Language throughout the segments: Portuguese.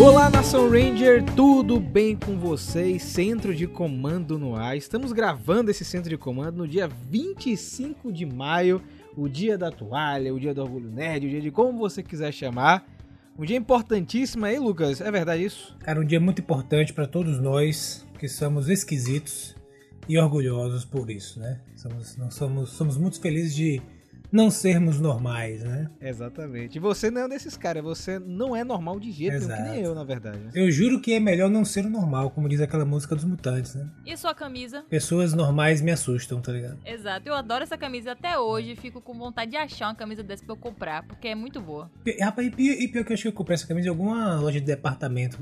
Olá, Nação Ranger, tudo bem com vocês? Centro de Comando no ar. Estamos gravando esse centro de comando no dia 25 de maio, o dia da toalha, o dia do orgulho nerd, o dia de como você quiser chamar. Um dia importantíssimo aí, Lucas. É verdade isso? Cara, um dia muito importante para todos nós que somos esquisitos e orgulhosos por isso, né? Somos, nós somos, somos muito felizes de não sermos normais, né? Exatamente. E você não é um desses caras, você não é normal de jeito nenhum, que nem eu, na verdade. né? Eu juro que é melhor não ser o normal, como diz aquela música dos mutantes, né? E sua camisa? Pessoas normais me assustam, tá ligado? Exato, eu adoro essa camisa até hoje. Fico com vontade de achar uma camisa dessa pra eu comprar, porque é muito boa. Rapaz, e pior, e pior que eu acho que eu comprei essa camisa em alguma loja de departamento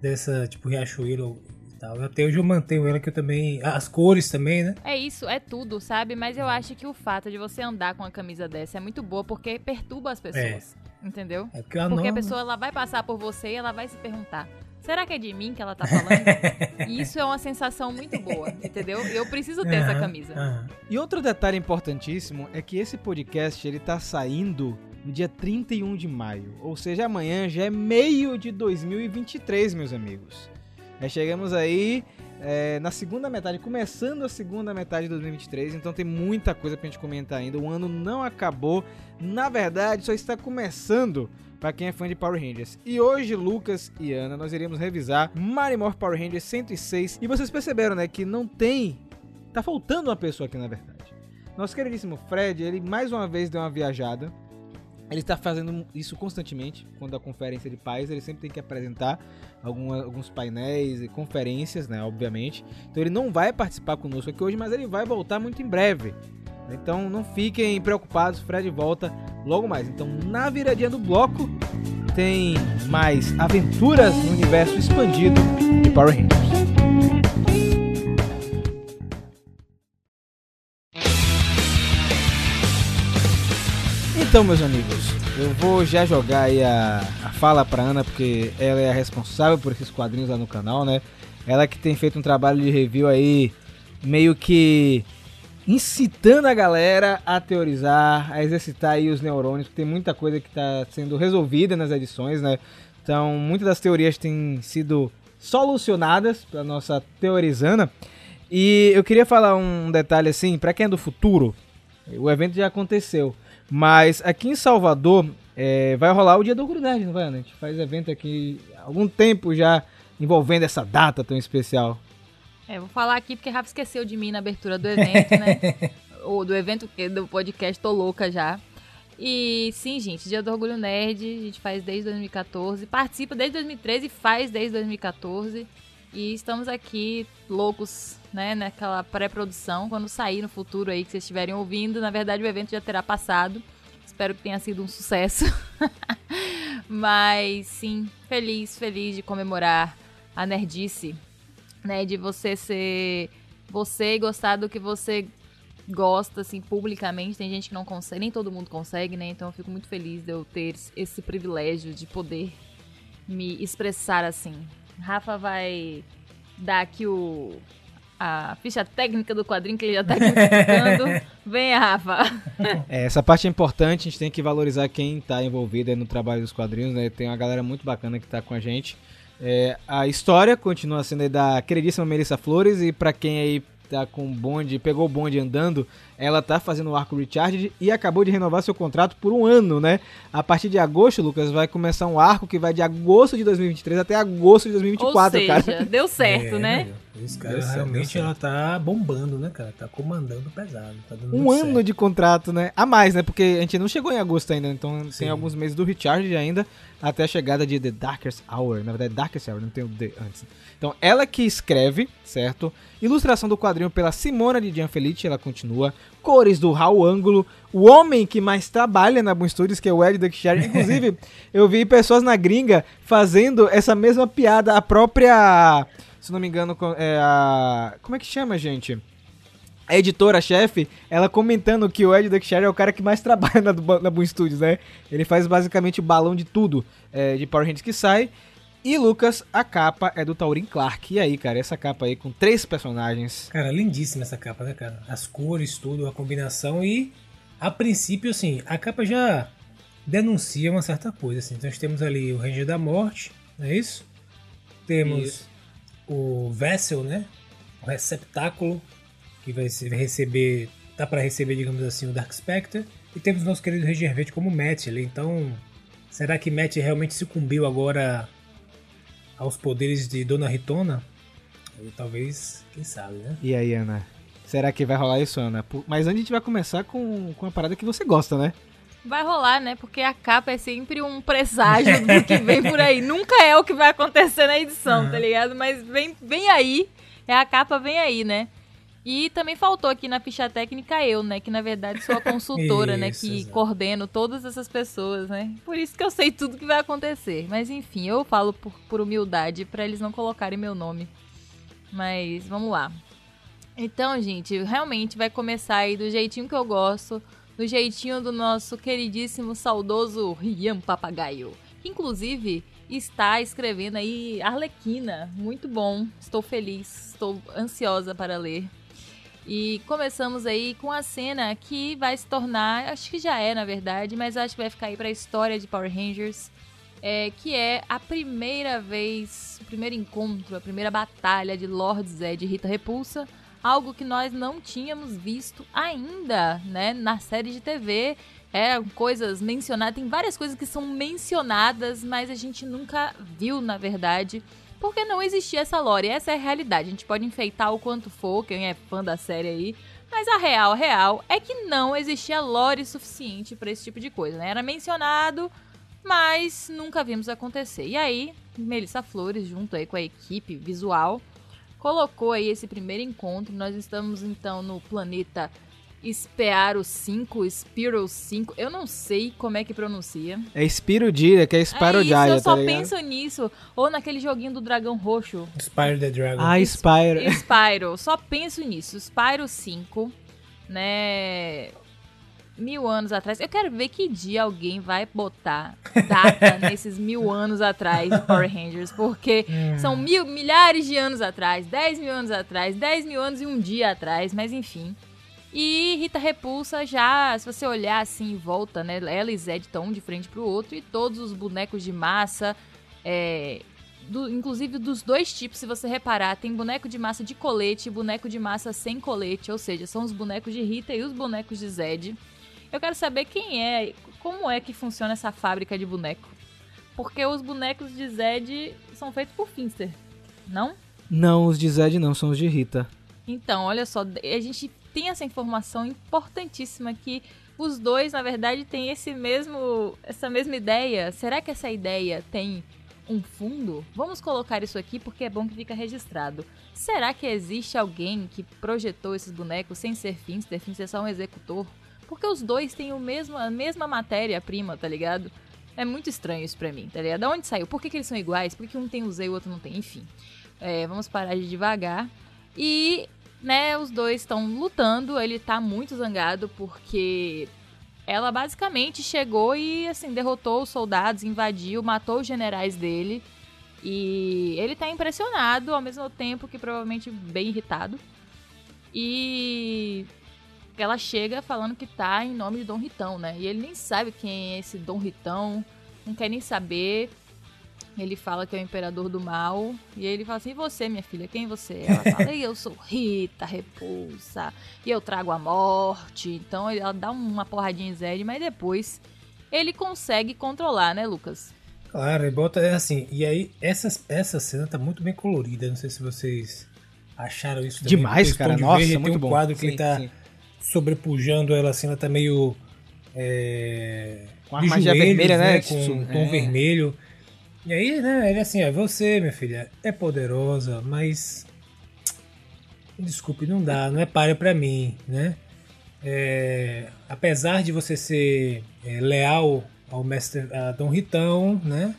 dessa, tipo, Riachuelo tal. Até hoje eu mantenho ela, que eu também... As cores também, né? É isso, é tudo, sabe? Mas eu acho que o fato de você andar com uma camisa dessa é muito boa porque perturba as pessoas. Entendeu? É porque, Porque não, a pessoa ela vai passar por você e ela vai se perguntar: será que é de mim que ela tá falando? e isso é uma sensação muito boa, entendeu? Eu preciso ter essa Aham, camisa. aham. E outro detalhe importantíssimo é que esse podcast ele tá saindo no dia 31 de maio, ou seja, amanhã já é meio de 2023, meus amigos. Chegamos aí é, na segunda metade, começando a segunda metade de 2023, então tem muita coisa pra gente comentar ainda. O ano não acabou, na verdade, só está começando para quem é fã de Power Rangers. E hoje, Lucas e Ana, nós iremos revisar Marimorph Power Rangers 106. E vocês perceberam, né, que não tem Tá faltando uma pessoa aqui, na verdade. Nosso queridíssimo Fred, ele mais uma vez deu uma viajada. Ele está fazendo isso constantemente. Quando a conferência de pais, ele sempre tem que apresentar alguns painéis e conferências, né? Obviamente. Então ele não vai participar conosco aqui hoje, mas ele vai voltar muito em breve. Então não fiquem preocupados, Fred volta logo mais. Então na viradinha do bloco tem mais aventuras no universo expandido de Power Rangers. Então, meus amigos, eu vou já jogar aí a, a fala pra Ana, porque ela é a responsável por esses quadrinhos lá no canal, né? Ela que tem feito um trabalho de review aí, meio que incitando a galera a teorizar, a exercitar aí os neurônios, porque tem muita coisa que tá sendo resolvida nas edições, né? Então, muitas das teorias têm sido solucionadas pela nossa teorizana. E eu queria falar um detalhe assim, pra quem é do futuro, o evento já aconteceu. Mas aqui em Salvador é, vai rolar o Dia do Orgulho Nerd, não vai, Ana? A gente faz evento aqui há algum tempo já envolvendo essa data tão especial. É, vou falar aqui porque Rafa esqueceu de mim na abertura do evento, né? Ou do evento do podcast, tô louca já. E sim, gente, Dia do Orgulho Nerd, a gente faz desde 2014, participa desde 2013 e faz desde 2014. E estamos aqui loucos, né, naquela pré-produção. Quando sair no futuro aí que vocês estiverem ouvindo, na verdade o evento já terá passado. Espero que tenha sido um sucesso. Mas sim, feliz, feliz de comemorar a nerdice né, de você ser você e gostar do que você gosta, assim, publicamente. Tem gente que não consegue, nem todo mundo consegue, né? Então eu fico muito feliz de eu ter esse privilégio de poder me expressar assim. Rafa vai dar aqui o a ficha técnica do quadrinho que ele já tá aqui explicando. Vem, Rafa. É, essa parte é importante, a gente tem que valorizar quem está envolvido aí no trabalho dos quadrinhos, né? Tem uma galera muito bacana que está com a gente. É, a história continua sendo aí da queridíssima Melissa Flores e para quem aí tá com o bonde, pegou o bonde andando, ela tá fazendo o arco Recharge e acabou de renovar seu contrato por um ano, né? A partir de agosto, Lucas, vai começar um arco que vai de agosto de 2023 até agosto de 2024, Ou seja, cara. deu certo, É, né? Esse cara realmente ela tá bombando, né, cara? Tá comandando pesado. Tá dando Um ano certo. de contrato, né? A mais, né? Porque a gente não chegou em agosto ainda, então Sim. tem alguns meses do Recharge ainda até a chegada de The Darkest Hour. Na verdade, Darkest Hour, não tem o The antes. Então, ela que escreve, certo? Ilustração do quadrinho pela Simona de Gianfelice, ela continua. Cores do Raul Ângulo. O homem que mais trabalha na Boom Studios, que é o Ed Duckshire. Inclusive, eu vi pessoas na gringa fazendo essa mesma piada. A própria... Se não me engano, é a... Como é que chama, gente? a editora-chefe, ela comentando que o Ed Duckshire é o cara que mais trabalha na, na Boom Studios, né? Ele faz basicamente o balão de tudo é, de Power Rangers que sai. E Lucas, a capa é do Taurin Clark. E aí, cara, essa capa aí com três personagens. Cara, lindíssima essa capa, né, cara? As cores, tudo, a combinação e a princípio, assim, a capa já denuncia uma certa coisa, assim. Então nós temos ali o Ranger da Morte, não é isso? Temos Isso. o Vessel, né? O receptáculo, que vai, receber. Tá para receber, digamos assim, o Dark Spectre. E temos nosso querido Ranger Verde como Matt ali. Então, será que Matt realmente sucumbiu agora aos poderes de Dona Ritona? Talvez, quem sabe, né? E aí, Ana? Será que vai rolar isso, Ana? Mas antes a gente vai começar com, com uma parada que você gosta, né? Vai rolar, né? Porque a capa é sempre um presságio do que vem por aí. Nunca é o que vai acontecer na edição, Uhum. tá ligado? Mas vem, vem aí. É a capa, vem aí, né? E também faltou aqui na ficha técnica eu, né? Que na verdade sou a consultora, né? Isso, Que exato. coordeno todas essas pessoas, né? Por isso que eu sei tudo que vai acontecer. Mas enfim, eu falo por, por humildade pra eles não colocarem meu nome. Mas vamos lá. Então, gente, realmente vai começar aí do jeitinho que eu gosto, do jeitinho do nosso queridíssimo, saudoso Rian Papagaio. Que, inclusive, está escrevendo aí Arlequina. Muito bom, estou feliz, estou ansiosa para ler. E começamos aí com a cena que vai se tornar, acho que já é na verdade, mas acho que vai ficar aí para a história de Power Rangers, é, que é a primeira vez, o primeiro encontro, a primeira batalha de Lord Zed e Rita Repulsa, algo que nós não tínhamos visto ainda, né, na série de TV. É, coisas mencionadas, tem várias coisas que são mencionadas, mas a gente nunca viu, na verdade, porque não existia essa lore. Essa é a realidade. A gente pode enfeitar o quanto for, quem é fã da série aí, mas a real, real, é que não existia lore suficiente pra esse tipo de coisa, né? Era mencionado, mas nunca vimos acontecer. E aí, Melissa Flores, junto aí com a equipe visual, colocou aí esse primeiro encontro. Nós estamos então no planeta Spearo 5, Spiral 5. Eu não sei como é que pronuncia. É Spiro Dia, que é É Spyro isso, Jaya, eu só tá ligado? penso nisso. Ou naquele joguinho do dragão roxo. Spire the Dragon. Ah, Spyro. Spyro, só penso nisso. Spyro 5, né? Mil anos atrás. Eu quero ver que dia alguém vai botar data nesses mil anos atrás de Power Rangers. Porque são mil, milhares de anos atrás, 10 mil anos atrás, 10 mil anos e um dia atrás, mas enfim. E Rita Repulsa já, se você olhar assim em volta, né? Ela e Zed estão um de frente pro outro e todos os bonecos de massa, é, do- inclusive dos dois tipos, se você reparar, tem boneco de massa de colete e boneco de massa sem colete, ou seja, são os bonecos de Rita e os bonecos de Zed. Eu quero saber quem é, como é que funciona essa fábrica de boneco. Porque os bonecos de Zed são feitos por Finster, não? Não, os de Zed não, são os de Rita. Então, olha só, a gente tem essa informação importantíssima que os dois, na verdade, têm esse mesmo, essa mesma ideia. Será que essa ideia tem um fundo? Vamos colocar isso aqui porque é bom que fica registrado. Será que existe alguém que projetou esses bonecos sem ser Finster? Finster é só um executor? Porque os dois têm o mesmo, a mesma matéria-prima, tá ligado? É muito estranho isso pra mim, tá ligado? Da onde saiu? Por que, que eles são iguais? Por que um tem o Z e o outro não tem? Enfim. É, vamos parar de devagar. E, né, os dois estão lutando. Ele tá muito zangado porque ela basicamente chegou e, assim, derrotou os soldados, invadiu, matou os generais dele. E ele tá impressionado, ao mesmo tempo que provavelmente bem irritado. E ela chega falando que tá em nome de Dom Ritão, né? E ele nem sabe quem é esse Dom Ritão, não quer nem saber. Ele fala que é o imperador do mal. E ele fala assim: e você, minha filha, quem você é? Ela fala: eu sou Rita Repulsa. E eu trago a morte. Então ele- ela dá uma porradinha em Zed, mas depois ele consegue controlar, né, Lucas? Claro, e bota é assim. E aí, essa, essa cena tá muito bem colorida. Não sei se vocês acharam isso também. Demais, cara. de Nossa, verde, muito tem um bom. quadro que Sim, ele tá sim. sobrepujando ela assim, ela tá meio. É, Com a de magia joelhos, vermelha, né? Com Isso, um tom é. vermelho. E aí, né, ele assim, ó, você, minha filha, é poderosa, mas. Desculpe, não dá, não é páreo pra mim, né? É, apesar de você ser é, leal ao mestre a Dom Ritão, né?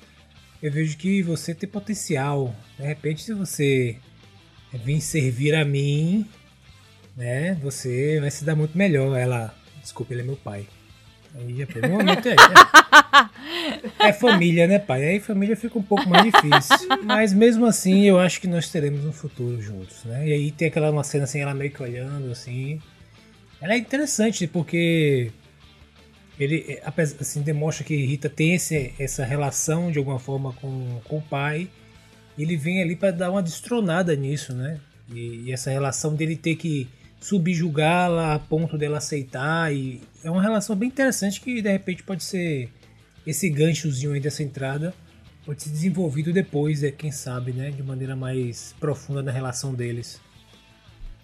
Eu vejo que você tem potencial. De repente, se você vir servir a mim, né? Você vai se dar muito melhor. Ela, desculpa, ele é meu pai. Aí já pegou um momento aí. É, é família, né, pai? Aí família fica um pouco mais difícil. Mas mesmo assim, eu acho que nós teremos um futuro juntos, né? E aí tem aquela uma cena assim, ela meio que olhando assim. Ela é interessante porque ele assim, demonstra que Rita tem esse, essa relação de alguma forma com, com o pai. Ele vem ali para dar uma destronada nisso, né? E, e, essa relação dele ter que subjugá-la a ponto dela aceitar. E é uma relação bem interessante que de repente pode ser esse ganchozinho aí dessa entrada pode ser desenvolvido depois, é, quem sabe, né? De maneira mais profunda na relação deles.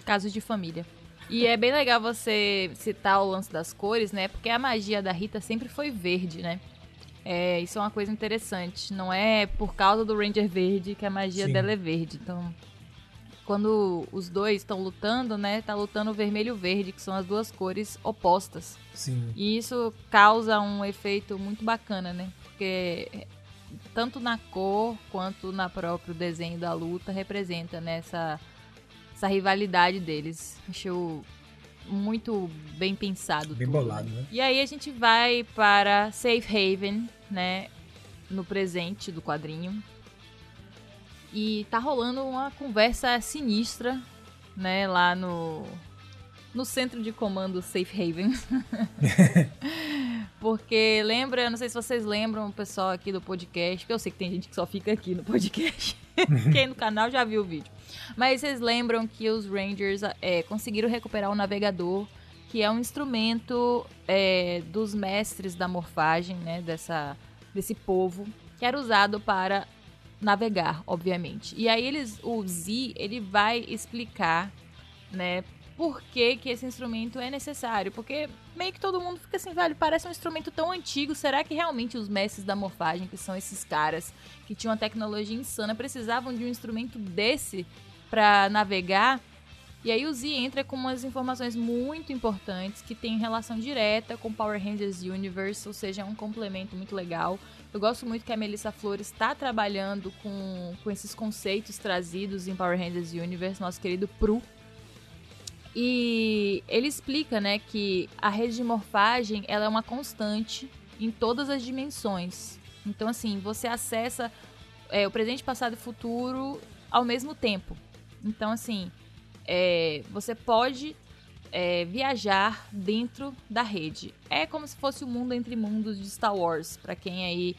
Casos de família. E é bem legal você citar o lance das cores, né? Porque a magia da Rita sempre foi verde, né? É, isso é uma coisa interessante. Não é por causa do Ranger verde que a magia Sim. dela é verde. Então, quando os dois estão lutando, né? Tá lutando o vermelho e o verde, que são as duas cores opostas. Sim. E isso causa um efeito muito bacana, né? Porque tanto na cor quanto na próprio desenho da luta representa nessa né, essa rivalidade deles. Acho muito bem pensado. Bem tudo, bolado, né? E aí a gente vai para Safe Haven, né? No presente do quadrinho. E tá rolando uma conversa sinistra, né? Lá no, no centro de comando Safe Haven. Porque lembra, não sei se vocês lembram o pessoal aqui do podcast, que eu sei que tem gente que só fica aqui no podcast. Quem no canal já viu o vídeo. Mas vocês lembram que os Rangers é, conseguiram recuperar o navegador, que é um instrumento é, dos mestres da morfagem, né? Dessa, desse povo, que era usado para navegar, obviamente. E aí eles, o Z, ele vai explicar, né, por que, que esse instrumento é necessário. Porque meio que todo mundo fica assim, velho, parece um instrumento tão antigo. Será que realmente os mestres da morfagem, que são esses caras que tinham uma tecnologia insana, precisavam de um instrumento desse para navegar? E aí o Z entra com umas informações muito importantes que tem relação direta com Power Rangers Universe, ou seja, é um complemento muito legal. Eu gosto muito que a Melissa Flores está trabalhando com, com esses conceitos trazidos em Power Rangers Universe, nosso querido Pru, e ele explica, né, que a rede de morfagem ela é uma constante em todas as dimensões. Então, assim, você acessa é, o presente, passado e futuro ao mesmo tempo. Então, assim, é, você pode é, viajar dentro da rede. É como se fosse o mundo entre mundos de Star Wars, para quem aí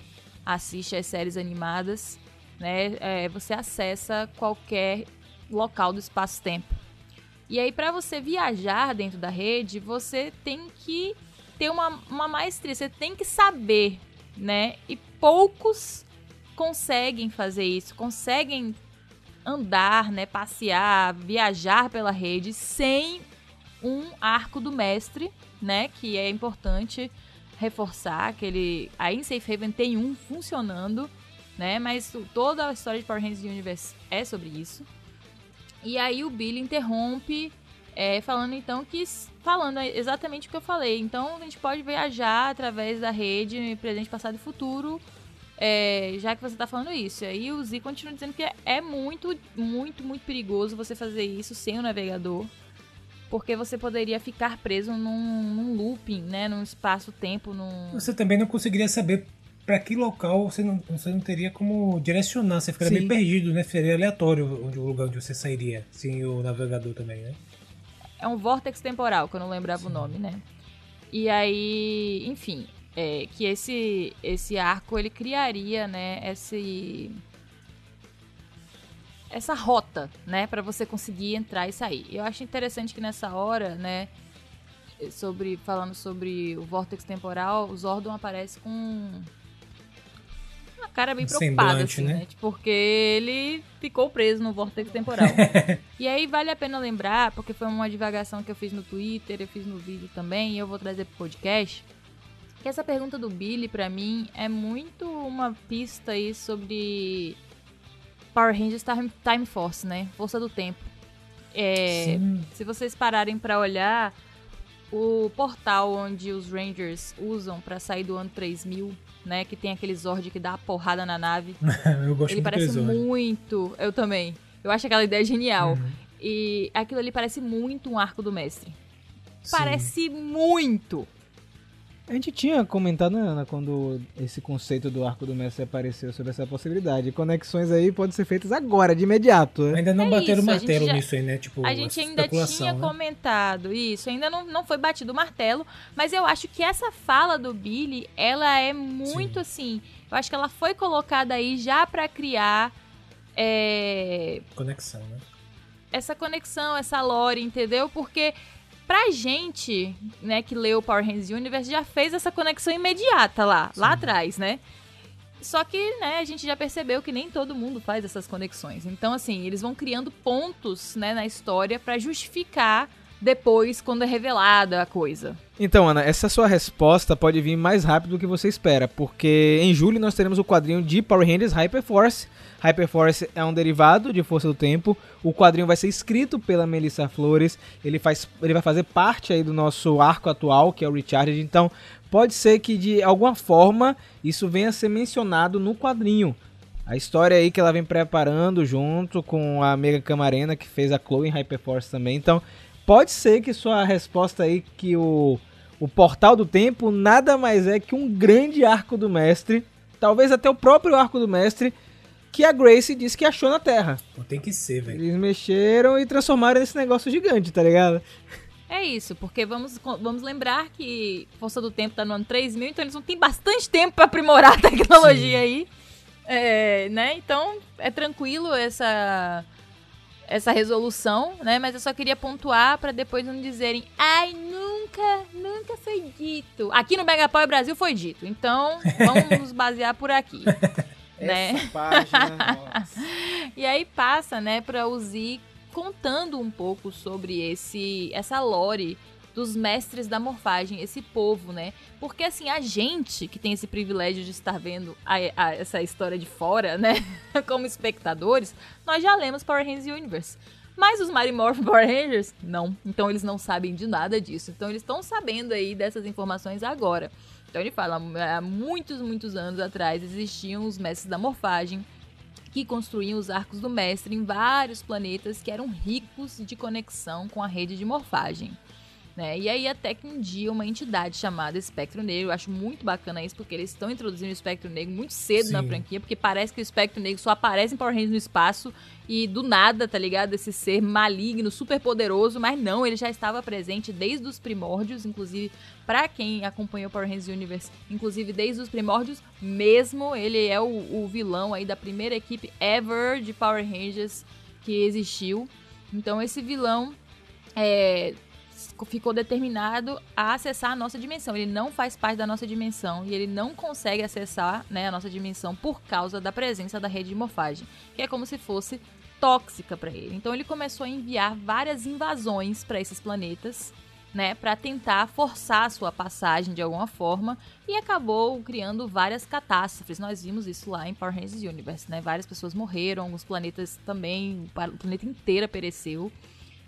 assiste as séries animadas, né? É, você acessa qualquer local do espaço-tempo. E aí, para você viajar dentro da rede, você tem que ter uma, uma maestria, você tem que saber, né? E poucos conseguem fazer isso, conseguem andar, né, passear, viajar pela rede sem um arco do mestre, né, que é importante reforçar que ele aí em Safe Haven tem um funcionando, né, mas toda a história de Power Rangers Universe é sobre isso. E aí o Billy interrompe, é, falando então que. Falando exatamente o que eu falei. Então a gente pode viajar através da rede, presente, passado e futuro. É, já que você está falando isso. E aí o Z continua dizendo que é muito, muito, muito perigoso você fazer isso sem o navegador. Porque você poderia ficar preso num, num looping, né? Num espaço-tempo. Num... Você também não conseguiria saber para que local você não, você não teria como direcionar, você ficaria Sim. meio perdido, né? Seria aleatório onde, o lugar onde você sairia, sem o navegador também, né? É um vórtex temporal, que eu não lembrava Sim. o nome, né? E aí, enfim, é, que esse, esse arco ele criaria, né, esse essa rota, né, para você conseguir entrar e sair. Eu acho interessante que nessa hora, né, sobre falando sobre o vórtex temporal, o Zordon aparece com uma cara bem um preocupada, assim, né? né? Porque ele ficou preso no vórtice temporal. e aí vale a pena lembrar, porque foi uma divagação que eu fiz no Twitter, eu fiz no vídeo também, e eu vou trazer pro podcast. Que essa pergunta do Billy, para mim, é muito uma pista aí sobre Power Rangers Time Force, né? Força do Tempo. É, se vocês pararem para olhar, o portal onde os Rangers usam para sair do ano 3000 né? Que tem aquele Zord que dá a porrada na nave. eu gosto Ele parece muito. Eu também. Eu acho aquela ideia genial. Uhum. E aquilo ali parece muito um arco do mestre. Sim. Parece muito. A gente tinha comentado, né, Ana, quando esse conceito do arco do mestre apareceu sobre essa possibilidade. Conexões aí podem ser feitas agora, de imediato. Né? Ainda não É bateram o isso, a gente martelo já- nisso aí, né? Tipo, A gente ainda tinha né? comentado isso, ainda não, não foi batido o martelo, mas eu acho que essa fala do Billy, ela é muito assim. Eu acho que ela foi colocada aí já pra criar é, Conexão, né? essa conexão, essa lore, entendeu? Porque pra gente, né, que leu Power Rangers Universe, já fez essa conexão imediata lá, lá Sim. atrás, né? Só que, né, a gente já percebeu que nem todo mundo faz essas conexões. Então, assim, eles vão criando pontos, né, na história pra justificar depois quando é revelada a coisa. Então, Ana, essa sua resposta pode vir mais rápido do que você espera, porque em julho nós teremos o quadrinho de Power Rangers Hyperforce. Hyperforce é um derivado de Força do Tempo. O quadrinho vai ser escrito pela Melissa Flores. Ele, faz, ele vai fazer parte aí do nosso arco atual, que é o Recharge. Então, pode ser que de alguma forma isso venha a ser mencionado no quadrinho. A história aí que ela vem preparando junto com a Mega Camarena, que fez a Chloe em Hyperforce também. Então, pode ser que sua resposta aí que o, o Portal do Tempo nada mais é que um grande arco do mestre, talvez até o próprio arco do mestre, que a Grace disse que achou na Terra. Pô, tem que ser, velho. Eles mexeram e transformaram nesse negócio gigante, tá ligado? É isso, porque vamos, vamos lembrar que Força do Tempo tá no ano 3000, então eles não têm bastante tempo pra aprimorar a tecnologia Sim. aí. É, né? Então é tranquilo essa essa resolução, né? Mas eu só queria pontuar pra depois não dizerem, ai, nunca, nunca foi dito. Aqui no Megapower Brasil foi dito, então vamos nos basear por aqui. né? Essa página, nossa. E aí passa, né, pra Uzi contando um pouco sobre esse essa lore dos mestres da morfagem, esse povo, né? Porque assim, a gente que tem esse privilégio de estar vendo a- a- essa história de fora, né, como espectadores, nós já lemos Power Rangers Universe. Mas os Morphin Power Rangers, não. Então eles não sabem de nada disso. Então eles estão sabendo aí dessas informações agora. Então ele fala, há muitos, muitos anos atrás existiam os mestres da morfagem, que construíam os arcos do mestre em vários planetas que eram ricos de conexão com a rede de morfagem. Né? E aí até que um dia uma entidade chamada Espectro Negro, eu acho muito bacana isso, porque eles estão introduzindo o Espectro Negro muito cedo na Sim. franquia, porque parece que o Espectro Negro só aparece em Power Rangers no espaço e do nada, tá ligado? Esse ser maligno, super poderoso, mas não, ele já estava presente desde os primórdios, inclusive pra quem acompanhou Power Rangers Universe, inclusive desde os primórdios mesmo, ele é o, o vilão aí da primeira equipe ever de Power Rangers que existiu. Então esse vilão é, ficou determinado a acessar a nossa dimensão. Ele não faz parte da nossa dimensão e ele não consegue acessar né, a nossa dimensão por causa da presença da rede de morfagem, que é como se fosse tóxica para ele. Então ele começou a enviar várias invasões para esses planetas, né, para tentar forçar a sua passagem de alguma forma e acabou criando várias catástrofes. Nós vimos isso lá em Power Rangers Universe, né? Várias pessoas morreram, alguns planetas também, o planeta inteiro pereceu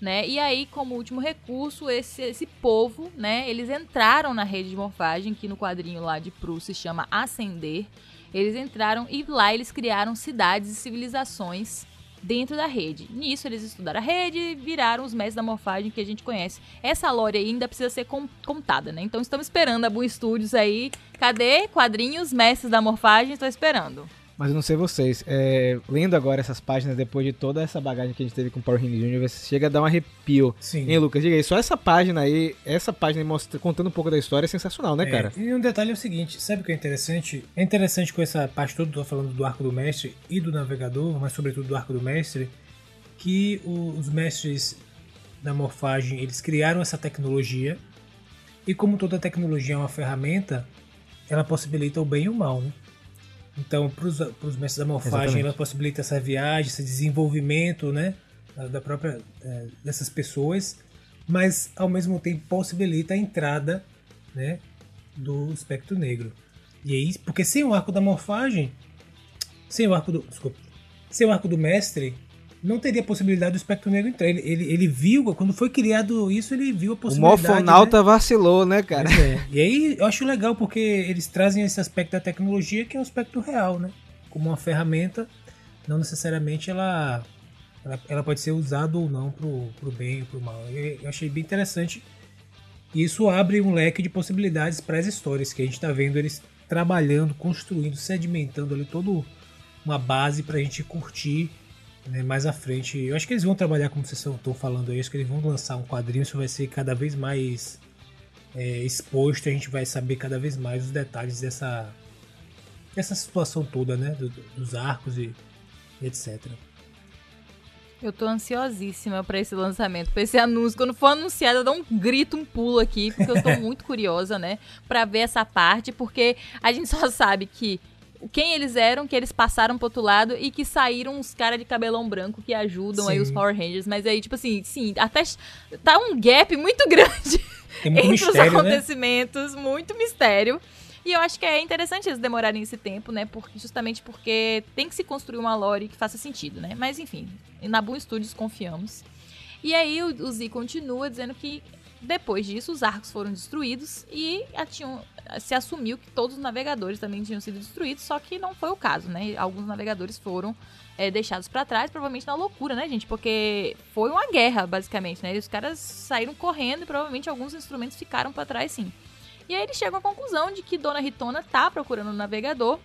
né? E aí, como último recurso, esse, esse povo, né? Eles entraram na rede de morfagem, que no quadrinho lá de Proust se chama Ascender. Eles entraram e lá eles criaram cidades e civilizações dentro da rede. Nisso eles estudaram a rede e viraram os mestres da morfagem que a gente conhece. Essa lore ainda precisa ser con- contada, né? Então estamos esperando a Boom Studios aí. Cadê? Quadrinhos, mestres da morfagem, estou esperando. Mas eu não sei vocês, é, lendo agora essas páginas depois de toda essa bagagem que a gente teve com Power Rangers Universe, chega a dar um arrepio. Sim. Hein, Lucas? Diga aí, só essa página aí, essa página mostra, contando um pouco da história é sensacional, né, É, cara? E um detalhe é o seguinte, sabe o que é interessante? É interessante com essa parte toda, tô falando do arco do mestre e do navegador, mas sobretudo do arco do mestre, que os mestres da morfagem, eles criaram essa tecnologia e como toda tecnologia é uma ferramenta, ela possibilita o bem e o mal, né? Então, para os mestres da morfagem, Exatamente. ela possibilita essa viagem, esse desenvolvimento, né, da- própria eh, dessas pessoas, mas ao mesmo tempo possibilita a entrada, né, do espectro negro. E aí, porque sem o arco da morfagem, sem o arco do, desculpa, sem o arco do mestre, não teria possibilidade do espectro negro entrar. Ele, ele, ele viu, quando foi criado isso, ele viu a O possibilidade. Morfonauta né? vacilou, né, cara? É. E aí eu acho legal porque eles trazem esse aspecto da tecnologia que é o aspecto real, né? Como uma ferramenta, não necessariamente ela, ela, ela pode ser usada ou não pro, pro bem ou pro mal. Eu, eu achei bem interessante E isso abre um leque de possibilidades para as histórias que a gente está vendo eles trabalhando, construindo, sedimentando ali toda uma base para a gente curtir né, mais à frente. Eu acho que eles vão trabalhar, como vocês estão falando aí, acho que eles vão lançar um quadrinho, isso vai ser cada vez mais é, exposto, a gente vai saber cada vez mais os detalhes dessa, dessa situação toda, né, do, dos arcos e, e etc. Eu tô ansiosíssima para esse lançamento, pra esse anúncio. Quando for anunciado, eu dou um grito, um pulo aqui, porque eu tô muito curiosa, né? Pra ver essa parte, porque a gente só sabe que quem eles eram, que eles passaram pro outro lado e que saíram uns caras de cabelão branco que ajudam sim. aí os Power Rangers. Mas aí, tipo assim, sim, até tá um gap muito grande muito entre mistério, os né? acontecimentos, né? muito mistério. E eu acho que é interessante eles demorarem esse tempo, né? Porque, justamente porque tem que se construir uma lore que faça sentido, né? Mas enfim, na Boom Studios confiamos. E aí o, o Z continua dizendo que depois disso os arcos foram destruídos e tinham, se assumiu que todos os navegadores também tinham sido destruídos, só que não foi o caso, né? Alguns navegadores foram é, deixados para trás, provavelmente na loucura, né, gente? Porque foi uma guerra, basicamente, né? E os caras saíram correndo e provavelmente alguns instrumentos ficaram para trás, sim. E aí eles chegam à conclusão de que Dona Ritona tá procurando um navegador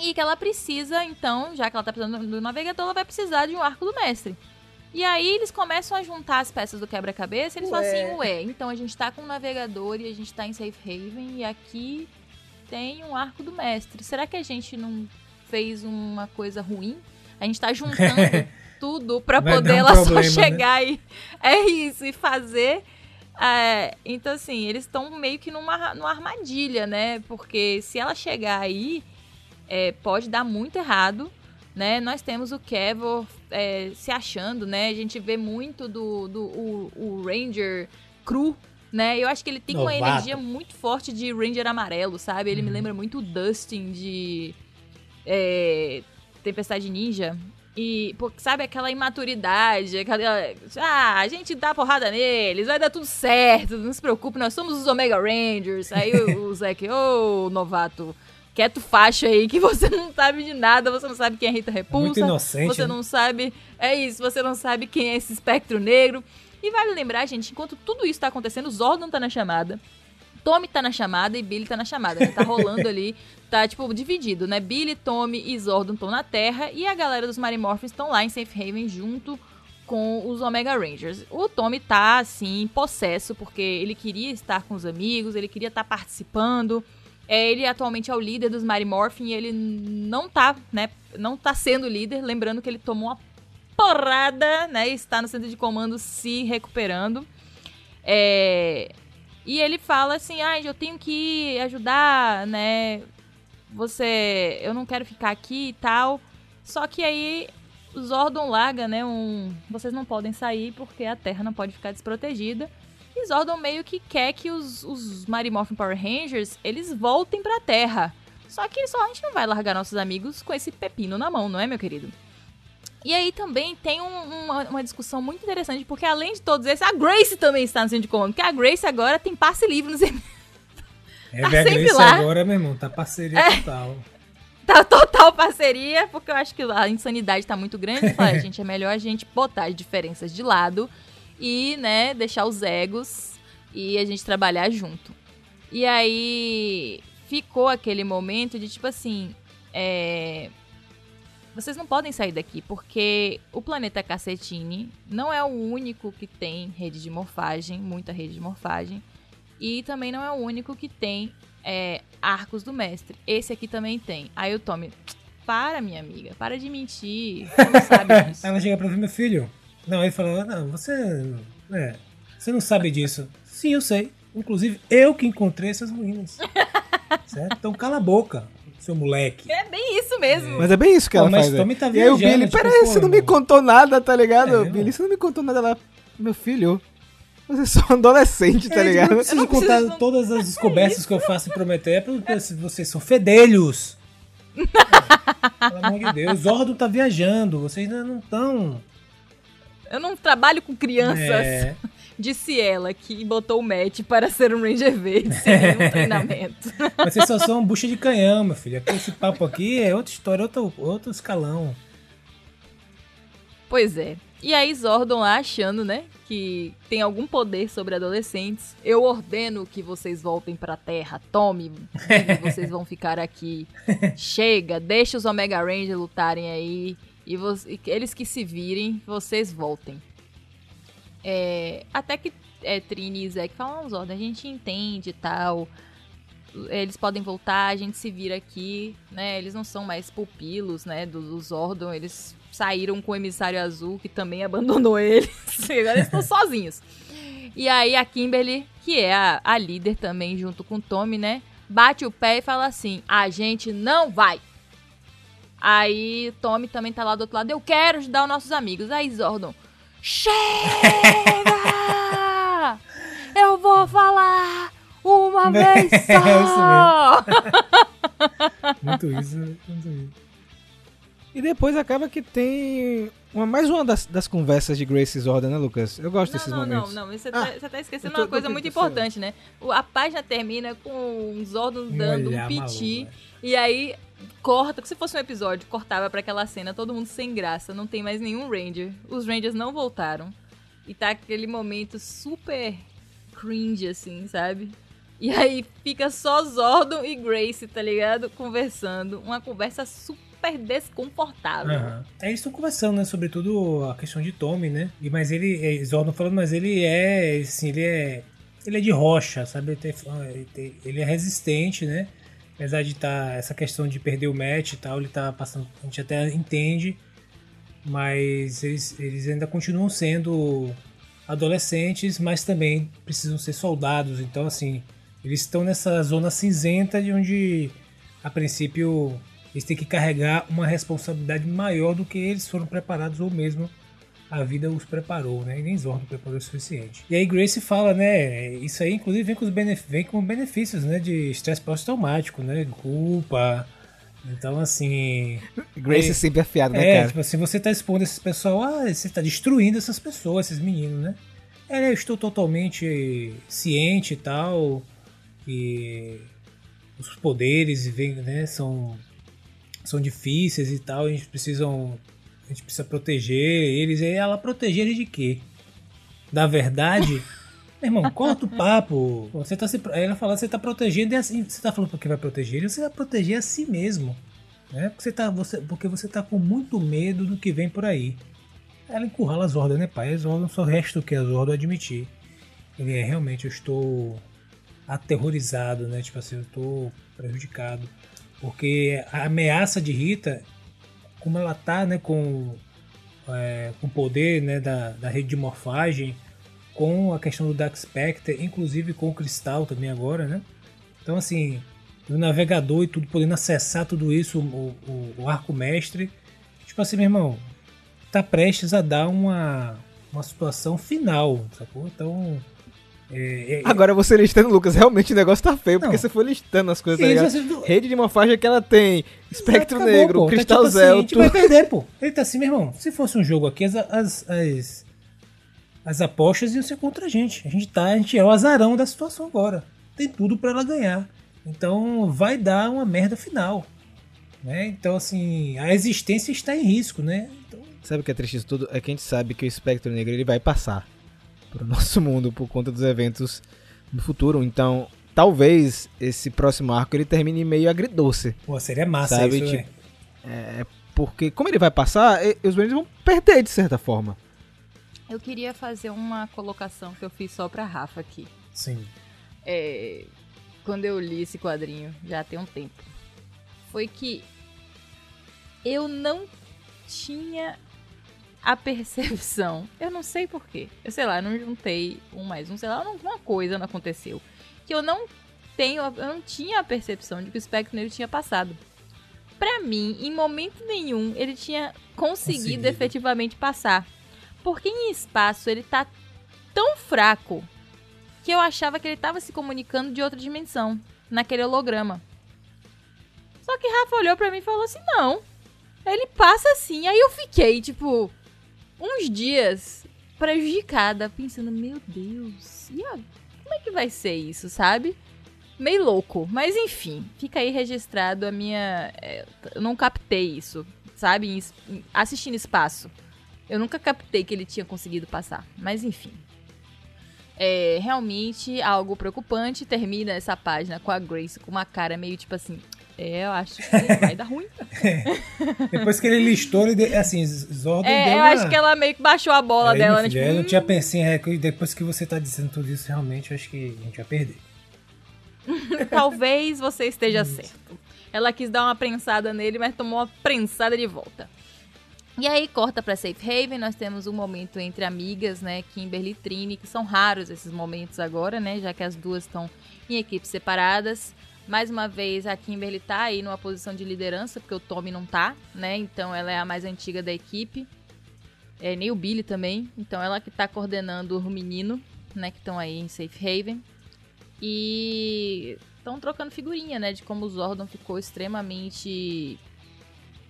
e que ela precisa, então, já que ela tá precisando do navegador, ela vai precisar de um arco do mestre. E aí eles começam a juntar as peças do quebra-cabeça e eles ué. falam assim, ué, então a gente tá com um navegador e a gente tá em Safe Haven e aqui tem um arco do mestre. Será que a gente não fez uma coisa ruim? A gente tá juntando tudo para poder um ela problema, só né? chegar né? e é isso e fazer é, então, assim, eles estão meio que numa, numa armadilha, né? Porque se ela chegar aí, é, pode dar muito errado, né? Nós temos o Kevor é, se achando, né? A gente vê muito do, do o, o Ranger cru, né? Eu acho que ele tem Novato. uma energia muito forte de Ranger amarelo, sabe? Ele uhum. me lembra muito o Dustin de é, Tempestade Ninja. E, porque, sabe, aquela imaturidade, aquela. Ah, a gente dá porrada neles, vai dar tudo certo, não se preocupe, nós somos os Omega Rangers. Aí o, o Zack, ô, oh, novato, quieto faixa aí, que você não sabe de nada, você não sabe quem é Rita Repulsa. Muito inocente. Você né? não sabe. É isso, você não sabe quem é esse espectro negro. E vale lembrar, gente, enquanto tudo isso tá acontecendo, Zordon tá na chamada. Tommy tá na chamada e Billy tá na chamada. Né? Tá rolando ali, tá tipo dividido, né? Billy, Tommy e Zordon estão na Terra e a galera dos Marimorphs estão lá em Safe Haven junto com os Omega Rangers. O Tommy tá assim, possesso, porque ele queria estar com os amigos, ele queria estar participando. É, ele atualmente é o líder dos Marimorphin e ele não tá, né? Não tá sendo líder, lembrando que ele tomou uma porrada, né? Está no centro de comando se recuperando. É, e ele fala assim: ah, eu tenho que ajudar, né? Você. Eu não quero ficar aqui e tal. Só que aí o Zordon larga, né? Um. Vocês não podem sair porque a Terra não pode ficar desprotegida. E Zordon meio que quer que os, os Marimorphin Power Rangers eles voltem pra Terra. Só que só a gente não vai largar nossos amigos com esse pepino na mão, não é, meu querido? E aí também tem um, uma, uma, discussão muito interessante, porque além de todos esses, a Grace também está no centro de comando, porque a Grace agora tem passe livre no centro. É, tá a Grace lá. agora, meu irmão, tá parceria é, total. Tá total parceria, porque eu acho que a insanidade tá muito grande. Fala, gente, é melhor a gente botar as diferenças de lado e, né, deixar os egos e a gente trabalhar junto. E aí ficou aquele momento de tipo assim, é, vocês não podem sair daqui, porque o planeta Cassetini não é o único que tem rede de morfagem, muita rede de morfagem, e também não é o único que tem é, arcos do mestre. Esse aqui também tem. Aí o Tommy, para, minha amiga, para de mentir. Você não sabe disso. Ela chega pra ver meu filho. Não, ele falou, não, você. É, você não sabe disso. Sim, eu sei. Inclusive, eu que encontrei essas ruínas. certo? Então cala a boca seu moleque. É bem isso mesmo. É. Mas é bem isso que Pô, ela mas faz. Tommy tá e aí o Billy, tipo, peraí, você não me contou nada, tá ligado? É, Billy, você não me contou nada lá. Meu filho, você é só um adolescente, tá é, ligado? Eu não preciso eu não contar preciso... todas as descobertas que eu faço e prometer, é porque vocês são fedelhos. Pelo amor de Deus, Zordo tá viajando, vocês ainda não estão. Eu não trabalho com crianças. É. Disse ela que botou o Matt para ser um Ranger Verde sem nenhum treinamento. Mas vocês só são bucha de canhão, meu filho. Esse papo aqui é outra história, outro, outro escalão. Pois é. E aí Zordon lá achando, né, que tem algum poder sobre adolescentes. Eu ordeno que vocês voltem pra Terra. Tome, vocês vão ficar aqui. Chega, deixa os Omega Rangers lutarem aí. E, eles que se virem, vocês voltem. É, até que é, Trini e Zack falam, ah, Zordon, a gente entende e tal eles podem voltar, a gente se vira aqui, né? Eles não são mais pupilos, né, do, do Zordon, eles saíram com o emissário azul, que também abandonou eles. Agora eles estão sozinhos. E aí a Kimberly, que é a, a líder também, junto com o Tommy, né? Bate o pé e fala assim: a gente não vai. Aí Tommy também tá lá do outro lado. Eu quero ajudar os nossos amigos. Aí Zordon. Chega! Eu vou falar uma vez é só! muito isso, muito isso. E depois acaba que tem uma, mais uma das, das conversas de Grace Zorda, né, Lucas? Eu gosto não, desses não, momentos. Não, não, Você, tá, ah, tá esquecendo tô, uma coisa muito importante, né? A página termina com um Zordon dando um piti. E aí corta, se fosse um episódio, cortava para aquela cena, todo mundo sem graça, não tem mais nenhum Ranger. Os Rangers não voltaram. E tá aquele momento super cringe, assim, sabe? E aí fica só Zordon e Grace, tá ligado? Conversando. Uma conversa super desconfortável. Uhum. Aí eles estão conversando, né? Sobretudo a questão de Tommy, né? E, mas ele, é, Zordon falando, mas ele é, assim, ele é... Ele é de rocha, sabe? Ele é resistente, né? Apesar de estar tá, essa questão de perder o match e tal, ele tá passando... A gente até entende, mas eles, eles ainda continuam sendo adolescentes, mas também precisam ser soldados. Então, assim, eles estão nessa zona cinzenta de onde, a princípio, eles têm que carregar uma responsabilidade maior do que eles foram preparados ou mesmo a vida os preparou, né? E nem Zordon preparou o suficiente. E aí Grace fala, né? Isso aí, inclusive, vem com, os benef vem com benefícios, né? De estresse pós-traumático, né? Culpa. Então, assim. Grace é, sempre afiado, né, é, cara? Tipo assim, você tá expondo esses pessoal, ah, você tá destruindo essas pessoas, esses meninos, né? É, eu estou totalmente ciente e tal que os poderes vem, né, são, são difíceis e tal, a gente precisa, a gente precisa proteger eles. E ela proteger eles de quê? Da verdade? Meu irmão, corta o papo. Você tá se, ela fala, você tá protegendo e assim, você tá falando porque vai proteger ele, você vai proteger a si mesmo. Né? Porque, você tá, você, porque você tá com muito medo do que vem por aí. Ela encurrala as ordens, né, pai? As ordens só resta o que as ordens admitir. Ele é realmente, eu estou aterrorizado, né? Tipo assim, eu tô prejudicado. Porque a ameaça de Rita, como ela tá, né, com é, o poder né, da, da rede de morfagem, com a questão do Dark Spectre, inclusive com o Cristal também agora, né? Então, assim, o navegador e tudo, podendo acessar tudo isso, o, o, o arco mestre, tipo assim, meu irmão, tá prestes a dar uma, uma situação final, sacou? Então, é, é, Agora você listando, Lucas, realmente o negócio tá feio, não. porque você foi listando as coisas, tá ligado? Rede de morfagem que ela tem, espectro acabou, negro, pô. cristal tá, tipo Assim, a gente vai perder, pô. Ele tá assim, meu irmão, se fosse um jogo aqui, as, as, as, as apostas iam ser contra a gente. A gente tá, a gente é o azarão da situação agora. Tem tudo para ela ganhar. Então vai dar uma merda final. Né? Então, assim, a existência está em risco, né? Então... Sabe o que é triste isso tudo? É que a gente sabe que o espectro negro ele vai passar para o nosso mundo por conta dos eventos no futuro. Então, talvez esse próximo arco ele termine meio agridoce. Pô, seria massa sabe? isso, tipo, é, porque como ele vai passar, os Rangers vão perder de certa forma. Eu queria fazer uma colocação que eu fiz só para Rafa aqui. Sim. É, quando eu li esse quadrinho, já tem um tempo, foi que eu não tinha a percepção. Eu não sei porquê. Eu sei lá, não juntei um mais um, sei lá, alguma coisa não aconteceu. Que eu não tenho, eu não tinha a percepção de que o espectro nele tinha passado. Para mim, em momento nenhum, ele tinha conseguido, conseguido efetivamente passar. Porque em espaço ele tá tão fraco que eu achava que ele tava se comunicando de outra dimensão, naquele holograma. Só que Rafa olhou para mim e falou assim: "Não. Ele passa assim". Aí eu fiquei tipo, uns dias prejudicada, pensando, meu Deus, e a, como é que vai ser isso, sabe? Meio louco, mas enfim, fica aí registrado a minha. É, eu não captei isso, sabe? Assistindo espaço. Eu nunca captei que ele tinha conseguido passar, mas enfim. É realmente algo preocupante. Termina essa página com a Grace com uma cara meio tipo assim. É, eu acho que vai dar ruim. Depois que ele listou, ele, assim, Zordon É, eu uma... acho que ela meio que baixou a bola dela, né? Tipo, eu não hum, tinha pensado, é, depois que você tá dizendo tudo isso, realmente, eu acho que a gente vai perder. talvez você esteja certo. Ela quis dar uma prensada nele, mas tomou uma prensada de volta. E aí corta pra Safe Haven, nós temos um momento entre amigas, né, Kimberly e Trini, que são raros esses momentos agora, né, já que as duas estão em equipes separadas. Mais uma vez a Kimberly tá aí numa posição de liderança, porque o Tommy não tá, né? Então ela é a mais antiga da equipe. É, nem o Billy também. Então ela que tá coordenando o menino, né, que estão aí em Safe Haven. E estão trocando figurinha, né? De como o Zordon ficou extremamente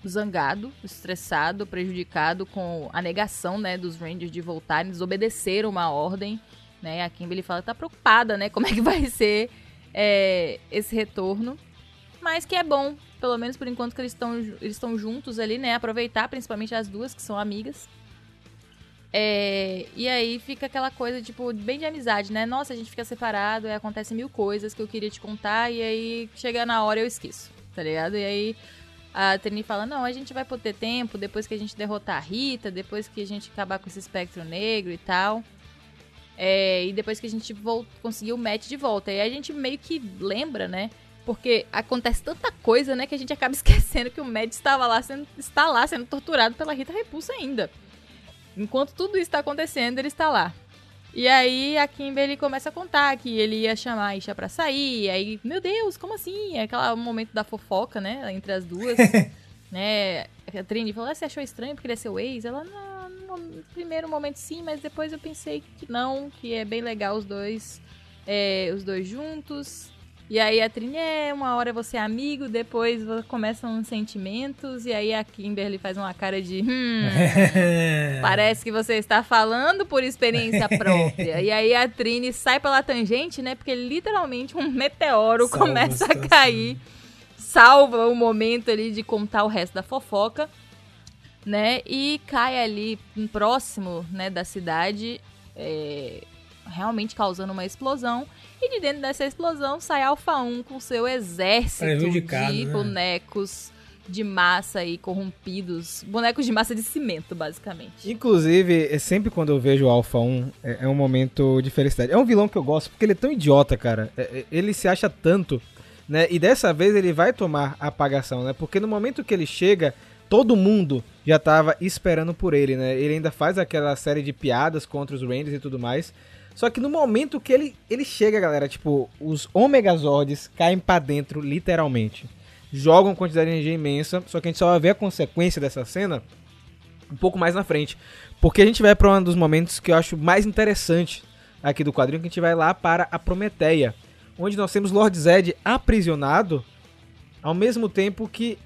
zangado, estressado, prejudicado com a negação, né, dos Rangers de voltarem, desobedeceram uma ordem, né? A Kimberly fala que tá preocupada, né? Como é que vai ser é, esse retorno. Mas que é bom, pelo menos por enquanto que eles estão eles juntos ali, né? Aproveitar, principalmente as duas que são amigas. É, e aí fica aquela coisa, tipo, bem de amizade, né? Nossa, a gente fica separado acontece mil coisas que eu queria te contar e aí chega na hora eu esqueço, tá ligado? E aí a Trini fala, não, a gente vai poder tempo depois que a gente derrotar a Rita, depois que a gente acabar com esse espectro negro e tal. É, e depois que a gente vol- conseguiu o match de volta. E aí a gente meio que lembra, né? Porque acontece tanta coisa, né, que a gente acaba esquecendo que o Matt estava lá sendo, está lá sendo torturado pela Rita Repulsa ainda. Enquanto tudo isso está acontecendo, ele está lá. E aí a Kimberly começa a contar que ele ia chamar a Isha pra sair. E aí, meu Deus, como assim? É aquele momento da fofoca, né? Entre as duas. né? A Trini falou: ah, você achou estranho porque ele é seu ex? Ela, não, no primeiro momento sim, mas depois eu pensei que não, que é bem legal os dois, é, os dois juntos. E aí a Trini é, uma hora você é amigo, depois começam os sentimentos, e aí a Kimberly faz uma cara de hum, parece que você está falando por experiência própria. e aí a Trini sai pela tangente, né? Porque literalmente um meteoro Salva começa a cair, salva o momento ali de contar o resto da fofoca, né? E cai ali próximo, né, da cidade, é, realmente causando uma explosão. E de dentro dessa explosão sai Alpha 1 com seu exército de né? bonecos de massa aí corrompidos. Bonecos de massa de cimento, basicamente. Inclusive, é sempre quando eu vejo o Alpha 1, é, é um momento de felicidade. É um vilão que eu gosto, porque ele é tão idiota, cara. É, é, ele se acha tanto, né? E dessa vez ele vai tomar a apagação, né? Porque no momento que ele chega, todo mundo já tava esperando por ele, né? Ele ainda faz aquela série de piadas contra os Rangers e tudo mais. Só que no momento que ele, ele chega, galera, tipo, os Omegazords caem pra dentro, literalmente. Jogam quantidade de energia imensa, só que a gente só vai ver a consequência dessa cena um pouco mais na frente. Porque a gente vai para um dos momentos que eu acho mais interessante aqui do quadrinho, que a gente vai lá para a Prometeia, onde nós temos Lord Zed aprisionado, ao mesmo tempo que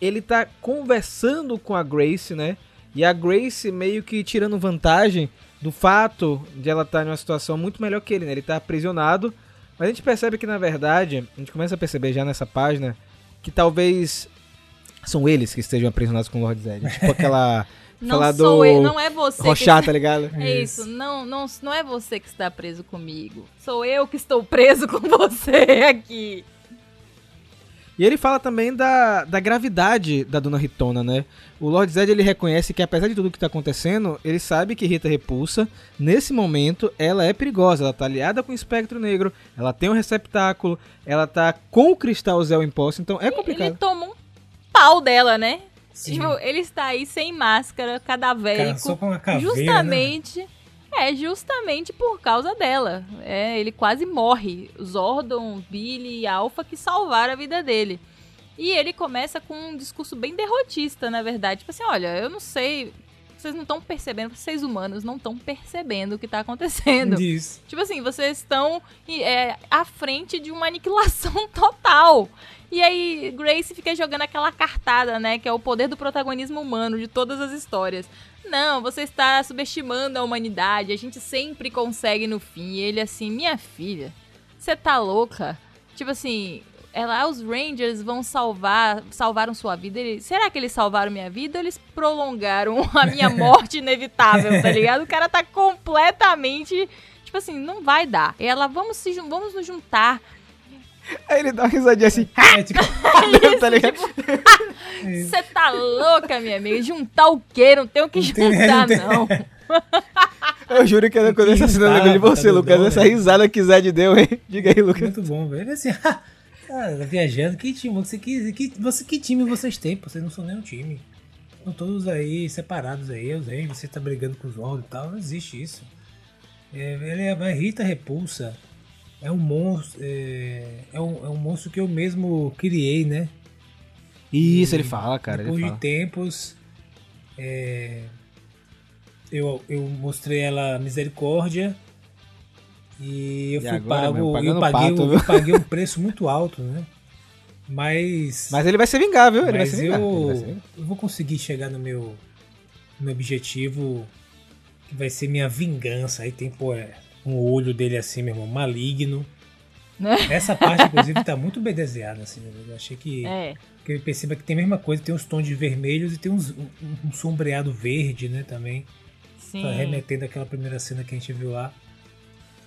ele tá conversando com a Grace, né? E a Grace meio que tirando vantagem do fato de ela estar em uma situação muito melhor que ele, né? Ele tá aprisionado, mas a gente percebe que na verdade, a gente começa a perceber já nessa página que talvez são eles que estejam aprisionados com o Lord Zed. Tipo aquela Não falar sou do eu, não é você que Rochá, tá ligado? É isso, não, não, não é você que está preso comigo. Sou eu que estou preso com você aqui. E ele fala também da, da gravidade da Dona Ritona, né? O Lord Zed ele reconhece que apesar de tudo que tá acontecendo, ele sabe que Rita Repulsa, nesse momento, ela é perigosa. Ela tá aliada com o Espectro Negro, ela tem um receptáculo, ela tá com o Cristal Zéu Imposto, então é complicado. Ele toma um pau dela, né? Sim. Tipo, ele está aí sem máscara, cadavérico. Só com uma caveira, né? É, justamente por causa dela. É, ele quase morre. Zordon, Billy e Alpha que salvaram a vida dele. E ele começa com um discurso bem derrotista, na verdade. Tipo assim, olha, eu não sei. Vocês não estão percebendo, vocês humanos não estão percebendo o que tá acontecendo. Diz. Tipo assim, vocês estão é, à frente de uma aniquilação total. E aí, Grace fica jogando aquela cartada, né? Que é o poder do protagonismo humano de todas as histórias. Não, você está subestimando a humanidade, a gente sempre consegue no fim. E ele assim, minha filha, você tá louca? Tipo assim, ela, ah, os Rangers vão salvar, salvaram sua vida. Ele, será que eles salvaram minha vida ou eles prolongaram a minha morte inevitável, tá ligado? O cara tá completamente, tipo assim, não vai dar. E ela, vamos, se, vamos nos juntar. Aí ele dá uma risadinha assim. É, tipo, Isso, tá ligado? tipo, Você tá louca, minha amiga? Juntar o quê? Não tenho que Não tem- juntar, não tem- não. Eu juro que quando essa cena de você, Tá Lucas. doidão, Essa né? risada que Zed deu, hein? Diga aí, Lucas. muito bom, velho. Ele assim, ah, tá viajando, que time? Você, que, que, você, que time vocês têm? Vocês não são nem um time. Estão todos aí separados aí, os aí, você tá brigando com os Zorros e tal. Não existe isso. É, ele é uma Rita Repulsa. É um monstro. É, é, um, é um monstro que eu mesmo criei, né? Isso, ele fala, cara. Depois de fala. tempos, é, eu, eu mostrei ela misericórdia e eu E fui agora, pago, meu, eu paguei, pato, eu paguei um preço muito alto, né? Mas, Mas ele vai se vingar, viu? Ele vai mas se vingar. Eu, vai se vingar. eu vou conseguir chegar no meu, no meu objetivo, que vai ser minha vingança. Aí tem, pô, é, um olho dele assim, meu irmão, maligno. Essa parte, inclusive, tá muito bem desenhada, assim. né? Eu achei que É. que ele perceba que tem a mesma coisa, tem uns tons de vermelhos e tem uns, um, um sombreado verde, né, também. Sim. Tá remetendo àquela primeira cena que a gente viu lá.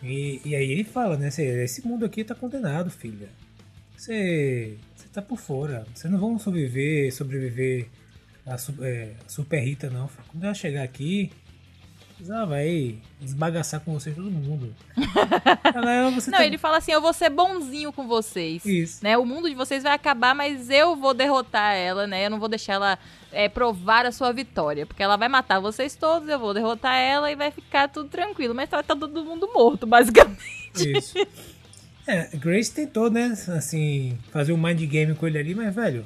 E, e aí ele fala, né, "Cê- esse mundo aqui tá condenado, filha. Você você tá por fora. Vocês não vão sobreviver, sobreviver a, é, a Super Rita, não. Quando ela chegar aqui, ela vai esbagaçar com vocês todo mundo. ela, você Não, tá... ele fala assim: eu vou ser bonzinho com vocês. Isso. Né? O mundo de vocês vai acabar, mas eu vou derrotar ela, né? Eu não vou deixar ela é, provar a sua vitória. Porque ela vai matar vocês todos, eu vou derrotar ela e vai ficar tudo tranquilo. Mas vai estar todo mundo morto, basicamente. Isso. É, Grace tentou, né, assim, fazer um mind game com ele ali, mas, velho,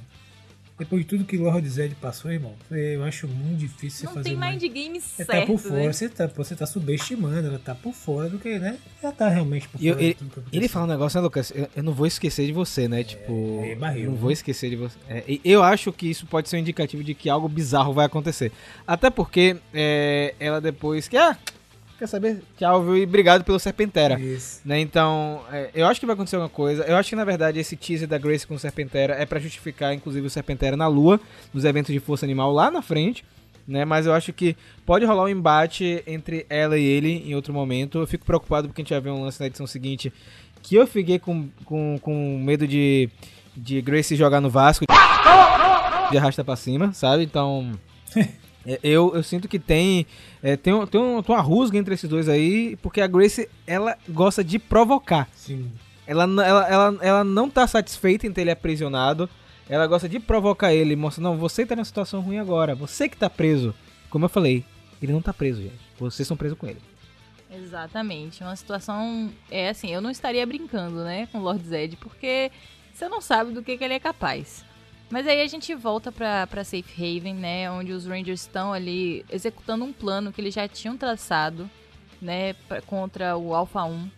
depois de tudo que Lord Zed passou, irmão, eu acho muito difícil Não fazer tem um mind game Você certo, tá por fora, né? você, tá, você tá subestimando, ela tá por fora do que, né? Ela tá realmente por eu- fora de ele, ele fala um negócio, né, Lucas? Eu, eu não vou esquecer de você, né? Tipo, é barril, não né? vou esquecer de você. É, e eu acho que isso pode ser um indicativo de que algo bizarro vai acontecer. Até porque é, ela depois que, ah, quer saber? Tchau, viu? E obrigado pelo Serpentera. Isso. Né, então, é, eu acho que vai acontecer alguma coisa. Eu acho que, na verdade, esse teaser da Grace com o Serpentera é pra justificar, inclusive, o Serpentera na Lua, nos eventos de Força Animal lá na frente. Né, mas eu acho que pode rolar um embate entre ela e ele em outro momento. Eu fico preocupado porque a gente vai ver um lance na edição seguinte que eu fiquei com, com, com medo de, de Grace jogar no Vasco de arrasta pra cima, sabe? Então. é, Eu, eu sinto que tem, é, tem, um- tem, um- tem uma rusga entre esses dois aí, porque a Grace, ela gosta de provocar. Sim. Ela, ela, ela, ela não tá satisfeita em ter ele aprisionado. Ela gosta de provocar ele, mostra, não, você tá numa situação ruim agora, você que tá preso. Como eu falei, ele não tá preso, gente. Vocês estão presos com ele. Exatamente. Uma situação. É assim, eu não estaria brincando, né, com o Lord Zed, porque você não sabe do que, que ele é capaz. Mas aí a gente volta pra, pra Safe Haven, né, onde os Rangers estão ali executando um plano que eles já tinham traçado, né, pra- contra o Alpha 1.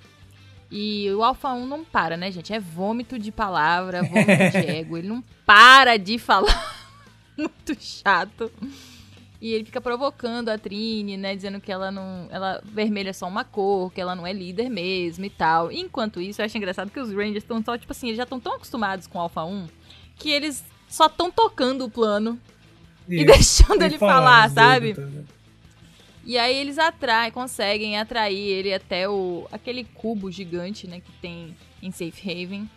E o Alpha 1 não para, né, gente? É vômito de palavra, vômito de ego. Ele não para de falar. Muito chato. E ele fica provocando a Trini, né? Dizendo que ela não. Ela vermelha é só uma cor, que ela não é líder mesmo e tal. Enquanto isso, eu acho engraçado que os Rangers estão só, tipo assim, eles já estão tão acostumados com o Alpha 1 que eles só estão tocando o plano e Isso. deixando Sem ele falar, os sabe? tá? E aí eles atraem, conseguem atrair ele até o aquele cubo gigante, né, que tem em Safe Haven.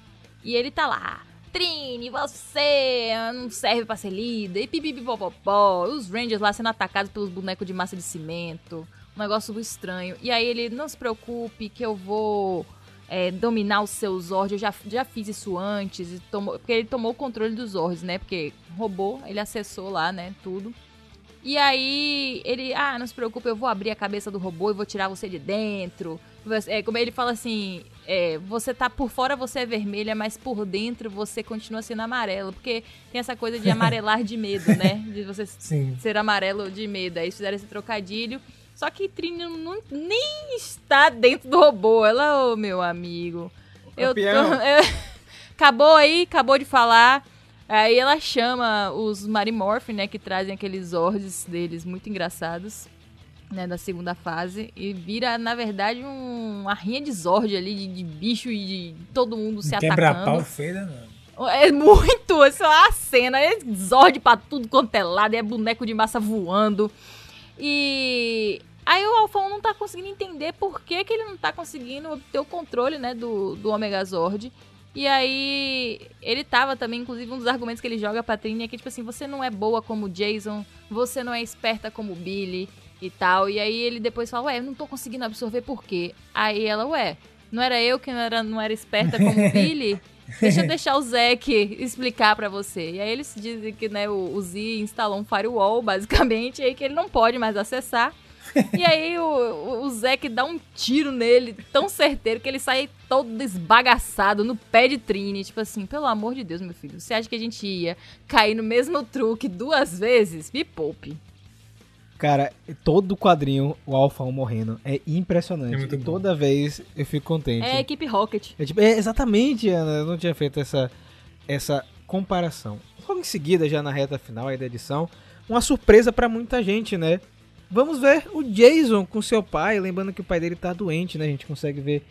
E ele tá lá. Trini, você não serve pra ser líder. E pipipipopopó. Os Rangers lá sendo atacados pelos bonecos de massa de cimento. Um negócio estranho. E aí ele, não se preocupe que eu vou é, dominar os seus Zords. Eu já, já fiz isso antes. E tomou, porque ele tomou o controle dos Zords, né? Porque roubou, ele acessou lá, né? Tudo. E aí ele, ah, não se preocupe, eu vou abrir a cabeça do robô e vou tirar você de dentro. É, como ele fala assim, é, você tá por fora você é vermelha, mas por dentro você continua sendo amarelo, porque tem essa coisa de amarelar de medo, né? De você Sim. ser amarelo de medo. Aí eles fizeram esse trocadilho. Só que Trini não, nem está dentro do robô. Ela, ô meu amigo. Eu tô, Campeão. eu- acabou aí, acabou de falar. Aí ela chama os Marimorph, né, que trazem aqueles Zords deles muito engraçados, né, da segunda fase. E vira, na verdade, um, uma rinha de Zord ali, de, de bicho e de todo mundo se Quebra-pau atacando. feira, não. É muito, essa é a cena, é Zord pra tudo quanto é lado, é boneco de massa voando. E aí o Alphon não tá conseguindo entender por que, que ele não tá conseguindo ter o controle, né, do, do Omega Zord. E aí, ele tava também, inclusive, um dos argumentos que ele joga pra Trini é que, tipo assim, você não é boa como Jason, você não é esperta como Billy e tal. E aí ele depois fala, ué, eu não tô conseguindo absorver por quê? Aí ela, ué, não era eu que não era, não era esperta como Billy? Deixa eu deixar o Zack explicar para você. E aí eles dizem que né, o, o Z instalou um firewall, basicamente, e aí que ele não pode mais acessar. E aí o, o Zack dá um tiro nele, tão certeiro, que ele sai todo desbagaçado no pé de Trini. Tipo assim, pelo amor de Deus, meu filho, você acha que a gente ia cair no mesmo truque duas vezes? Me poupe. Cara, todo quadrinho, o Alpha 1 morrendo, é impressionante. É toda vez eu fico contente. É a equipe Rocket. É, tipo, é exatamente, Ana. Eu não tinha feito essa, essa comparação. Logo em seguida, já na reta final aí da edição, uma surpresa para muita gente, né? Vamos ver o Jason com seu pai, lembrando que o pai dele tá doente, né? A gente consegue ver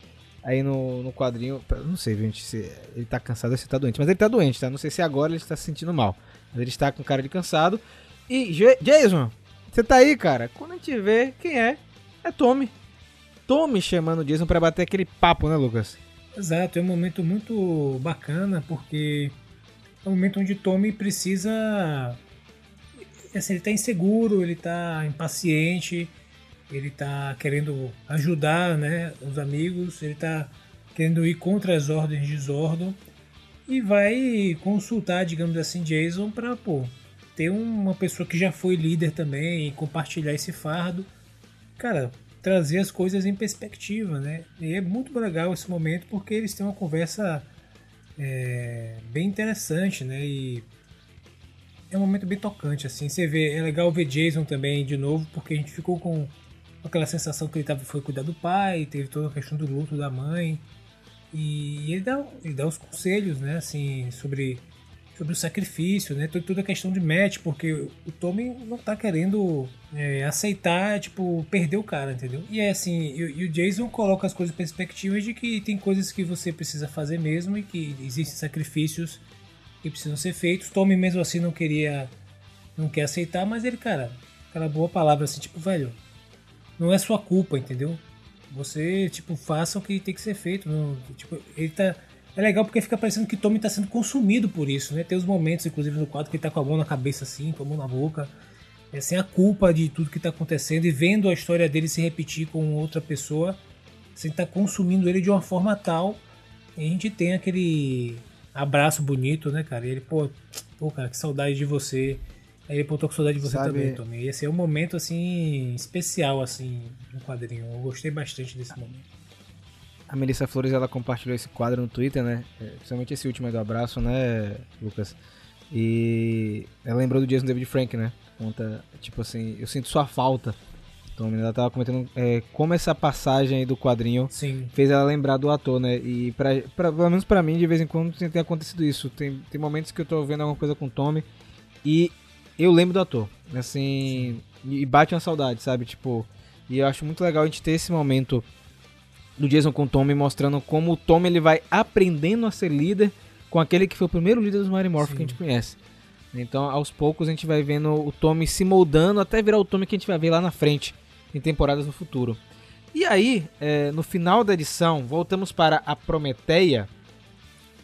aí no, no quadrinho. Não sei, gente, se ele tá cansado ou se tá doente. Mas ele tá doente, tá? Não sei se agora ele está se sentindo mal. Mas ele está com cara de cansado. E, Jason, você tá aí, cara? Quando a gente vê quem é, é Tommy. Tommy chamando o Jason para bater aquele papo, né, Lucas? Exato, é um momento muito bacana, porque é um momento onde Tommy precisa assim, ele tá inseguro, ele tá impaciente, ele tá querendo ajudar né, os amigos, ele tá querendo ir contra as ordens de Zordon e vai consultar, digamos assim, Jason para pô, ter uma pessoa que já foi líder também e compartilhar esse fardo. Cara, trazer as coisas em perspectiva, né? E é muito legal esse momento porque eles têm uma conversa é, bem interessante, né? E é um momento bem tocante, assim. Você vê, é legal ver Jason também de novo, porque a gente ficou com aquela sensação que ele tava, foi cuidar do pai, teve toda a questão do luto da mãe. E ele dá, ele dá os conselhos, né, assim, sobre, sobre o sacrifício, né, toda, a questão de match, porque o Tommy não tá querendo é, aceitar, tipo, perder o cara, entendeu? E é assim, e, e o Jason coloca as coisas em perspectiva de que tem coisas que você precisa fazer mesmo e que existem sacrifícios que precisam ser feitos. Tommy mesmo assim não queria, não quer aceitar, mas ele, cara, aquela boa palavra assim, tipo, velho, não é sua culpa, entendeu? Você, tipo, faça o que tem que ser feito. Não, tipo, ele tá. É legal porque fica parecendo que Tommy tá sendo consumido por isso, né? Tem os momentos, inclusive, no quadro que ele tá com a mão na cabeça assim, com a mão na boca. É sem a culpa de tudo que tá acontecendo e vendo a história dele se repetir com outra pessoa, estar tá consumindo ele de uma forma tal. E a gente tem aquele abraço bonito, né, cara? E ele, pô, pô, cara, que saudade de você. Aí ele, pô, tô com saudade de você Sabe... também, Tommy. E esse é um momento, assim, especial, assim, no quadrinho. Eu gostei bastante desse momento. A Melissa Flores, ela compartilhou esse quadro no Twitter, né? É, principalmente esse último aí do abraço, né, Lucas? E ela lembrou do Jason David Frank, né? Conta, tipo assim, eu sinto sua falta então, ela tava comentando é, como essa passagem aí do quadrinho Sim. fez ela lembrar do ator, né? E pra, pra, pelo menos pra mim, de vez em quando tem, tem acontecido isso. Tem, tem momentos que eu tô vendo alguma coisa com o Tommy e eu lembro do ator. Assim, e bate uma saudade, sabe? Tipo, e eu acho muito legal a gente ter esse momento do Jason com o Tommy mostrando como o Tommy ele vai aprendendo a ser líder com aquele que foi o primeiro líder dos Mighty Morphin que a gente conhece. Então, aos poucos, a gente vai vendo o Tommy se moldando até virar o Tommy que a gente vai ver lá na frente em temporadas no futuro. E aí, é, no final da edição, voltamos para a Prometeia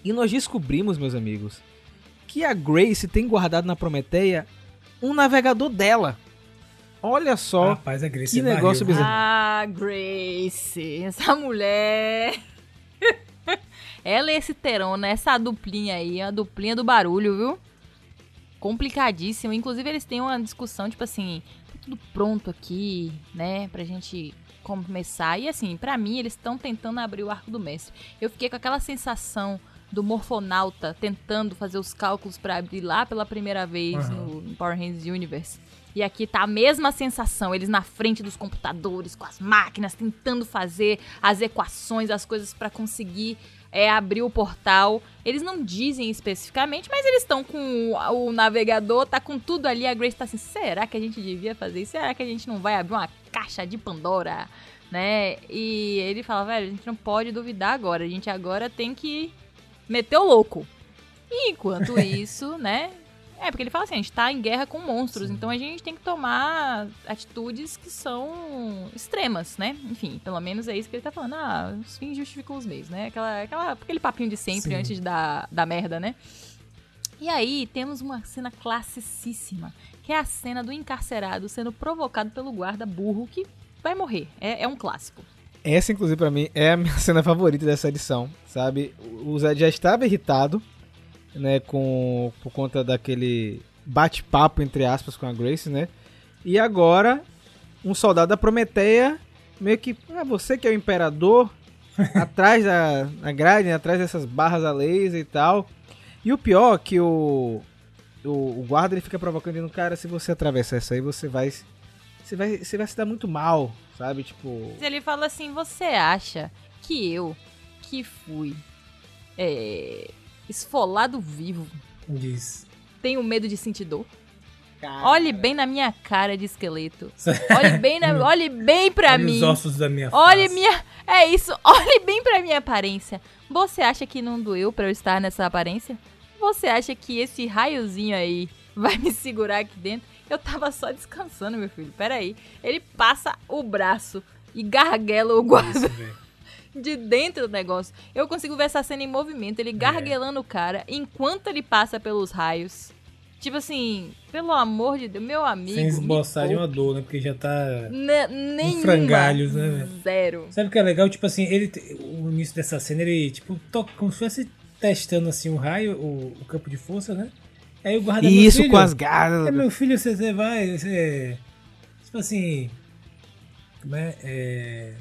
e nós descobrimos, meus amigos, que a Grace tem guardado na Prometeia um navegador dela. Olha só Rapaz, a Grace que é negócio barril, bizarro. Ah, Grace, essa mulher. Ela e esse Terona, essa duplinha aí, a duplinha do barulho, viu? Complicadíssimo. Inclusive, eles têm uma discussão, tipo assim, tudo pronto aqui, né, pra gente começar. E assim, para mim, eles estão tentando abrir o arco do mestre. Eu fiquei com aquela sensação do morfonauta tentando fazer os cálculos para abrir lá pela primeira vez uhum. no Power Rangers Universe. E aqui tá a mesma sensação, eles na frente dos computadores, com as máquinas, tentando fazer as equações, as coisas para conseguir é, abrir o portal. Eles não dizem especificamente, mas eles estão com o, navegador, tá com tudo ali. A Grace tá assim: será que a gente devia fazer isso? Será que a gente não vai abrir uma caixa de Pandora? Né? E ele fala: velho, a gente não pode duvidar agora. A gente agora tem que meter o louco. E enquanto isso, né? É, porque ele fala assim, a gente tá em guerra com monstros, Sim. então a gente tem que tomar atitudes que são extremas, né? Enfim, pelo menos é isso que ele tá falando. Ah, os fins justificam os meios, né? Aquela, aquela, aquele papinho de sempre Sim. antes da, da merda, né? E aí temos uma cena classicíssima, que é a cena do encarcerado sendo provocado pelo guarda burro que vai morrer. É, é um clássico. Essa, inclusive, pra mim, é a minha cena favorita dessa edição, sabe? O Zed já estava irritado, né, com, por conta daquele bate-papo, entre aspas, com a Grace, né? E agora, um soldado da Prometeia, meio que, ah, você que é o imperador, atrás da, da grade, né, atrás dessas barras a laser e tal. E o pior é que o, o, o guarda ele fica provocando, dizendo, cara, se você atravessar isso aí, você vai, você vai, você vai se dar muito mal, sabe? Tipo... Ele fala assim: você acha que eu, que fui é, esfolado vivo, Diz. tenho medo de sentir dor? Cara, Olhe bem na minha cara de esqueleto. Olhe bem, na, olhe bem pra mim. os ossos da minha Olhe face. minha. É isso, olhe bem pra minha aparência. Você acha que não doeu pra eu estar nessa aparência? Você acha que esse raiozinho aí vai me segurar aqui dentro? Eu tava só descansando, meu filho. Pera aí. Ele passa o braço e garguela o guarda Isso, velho. De dentro do negócio. Eu consigo ver essa cena em movimento, É. ele garguelando o cara enquanto ele passa pelos raios. Tipo assim, pelo amor de Deus, meu amigo. Sem esboçar de uma dor, né? Porque já tá. Ne- nenhuma. frangalhos, né? Zero. Sabe o que é legal? Tipo assim, ele. O início dessa cena, ele, tipo, toca como se fosse testando assim um raio, o, o campo de força, né? Aí o guarda Isso filho, com as garras. É meu filho, você, você vai. Você, tipo assim. Como é? é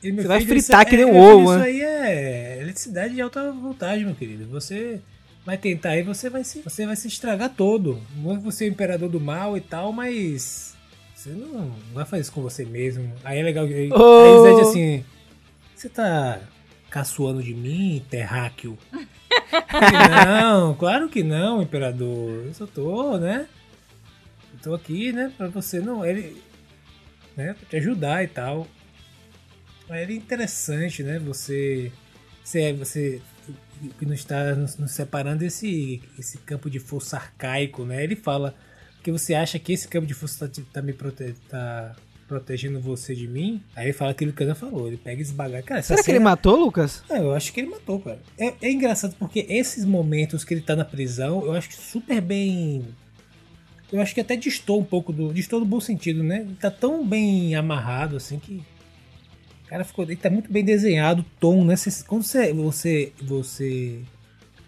Você vai fritar isso- que nem é, um ovo, Isso né? aí é eletricidade de alta voltagem, meu querido. Você vai tentar aí, você vai se, você vai se estragar todo. Você é o imperador do mal e tal, mas. Você não, vai fazer isso com você mesmo. Aí é legal. Aí, aí Oh. Zed assim. Você tá caçoando de mim, terráqueo? não, claro que não, imperador. Eu só tô, né? Eu tô aqui, né? Pra você não. Ele. Né? Pra te ajudar e tal. Mas é interessante, né? Você. Você. você que não está nos, nos separando esse, esse campo de força arcaico, né? Ele fala que você acha que esse campo de força tá, te- tá me prote, tá protegendo você de mim. Aí ele fala aquilo que o Ana falou, ele pega e esbaga. Cara, Será que ele cena- matou, Lucas? é, eu acho que ele matou, cara. É, é engraçado porque esses momentos que ele tá na prisão, eu acho que super bem. Eu acho que até distou um pouco do. Distou no bom sentido, né? Ele tá tão bem amarrado assim que. O cara ficou. Ele tá muito bem desenhado, o tom, né? Você- quando você, você, você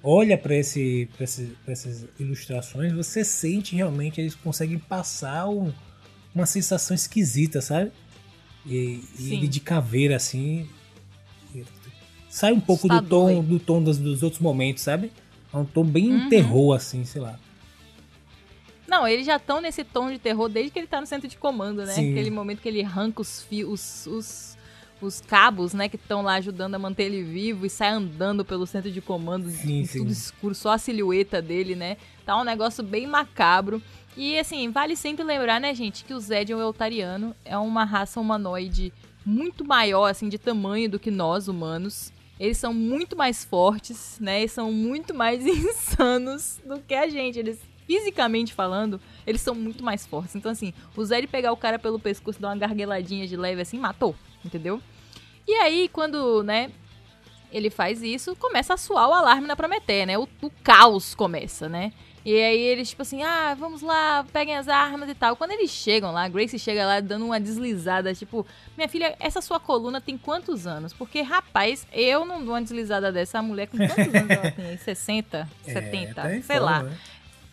olha pra esse, pra esse, pra essas ilustrações, você sente realmente eles conseguem passar um- uma sensação esquisita, sabe? E, e ele de caveira assim. Sai um pouco do Assustador, tom, do tom dos, dos outros momentos, sabe? É um tom bem Uhum. terror, assim, sei lá. Não, eles já estão nesse tom de terror desde que ele tá no centro de comando, né? Sim. Aquele momento que ele arranca os fios, os, os, os cabos, né? Que estão lá ajudando a manter ele vivo e sai andando pelo centro de comando, Sim, tudo sim. escuro, só a silhueta dele, né? Tá um negócio bem macabro. E assim, vale sempre lembrar, né, gente, que o Zed é o Eltariano, é uma raça humanoide muito maior, assim, de tamanho do que nós, humanos. Eles são muito mais fortes, né? Eles são muito mais insanos do que a gente. Eles, fisicamente falando, eles são muito mais fortes. Então, assim, o Zed pegar o cara pelo pescoço e dar uma gargueladinha de leve assim, matou, entendeu? E aí, quando, né, ele faz isso, começa a soar o alarme na Prometeia, né? O, o caos começa, né? E aí eles, tipo assim, ah, vamos lá, peguem as armas e tal. Quando eles chegam lá, a Grace chega lá dando uma deslizada, tipo, minha filha, essa sua coluna tem quantos anos? Porque, rapaz, eu não dou uma deslizada dessa. A mulher com quantos anos ela tem? aí? 60, 70, tá em sei lá. né?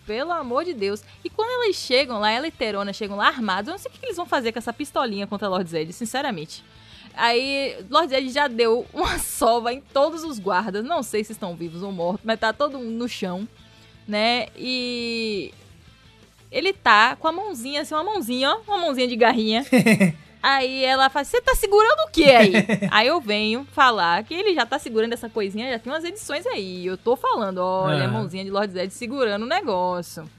Pelo amor de Deus. E quando elas chegam lá, ela e Terona chegam lá armados, eu não sei o que que eles vão fazer com essa pistolinha contra Lord Zed, sinceramente. Aí, Lord Zed já deu uma sova em todos os guardas. Não sei se estão vivos ou mortos, mas tá todo mundo no chão, né? E. Ele tá com a mãozinha, assim, uma mãozinha, ó, uma mãozinha de garrinha. Aí ela fala, você tá segurando o que aí? aí eu venho falar que ele já tá segurando essa coisinha, já tem umas edições aí. Eu tô falando, olha, a Ah. mãozinha de Lord Zed segurando o negócio.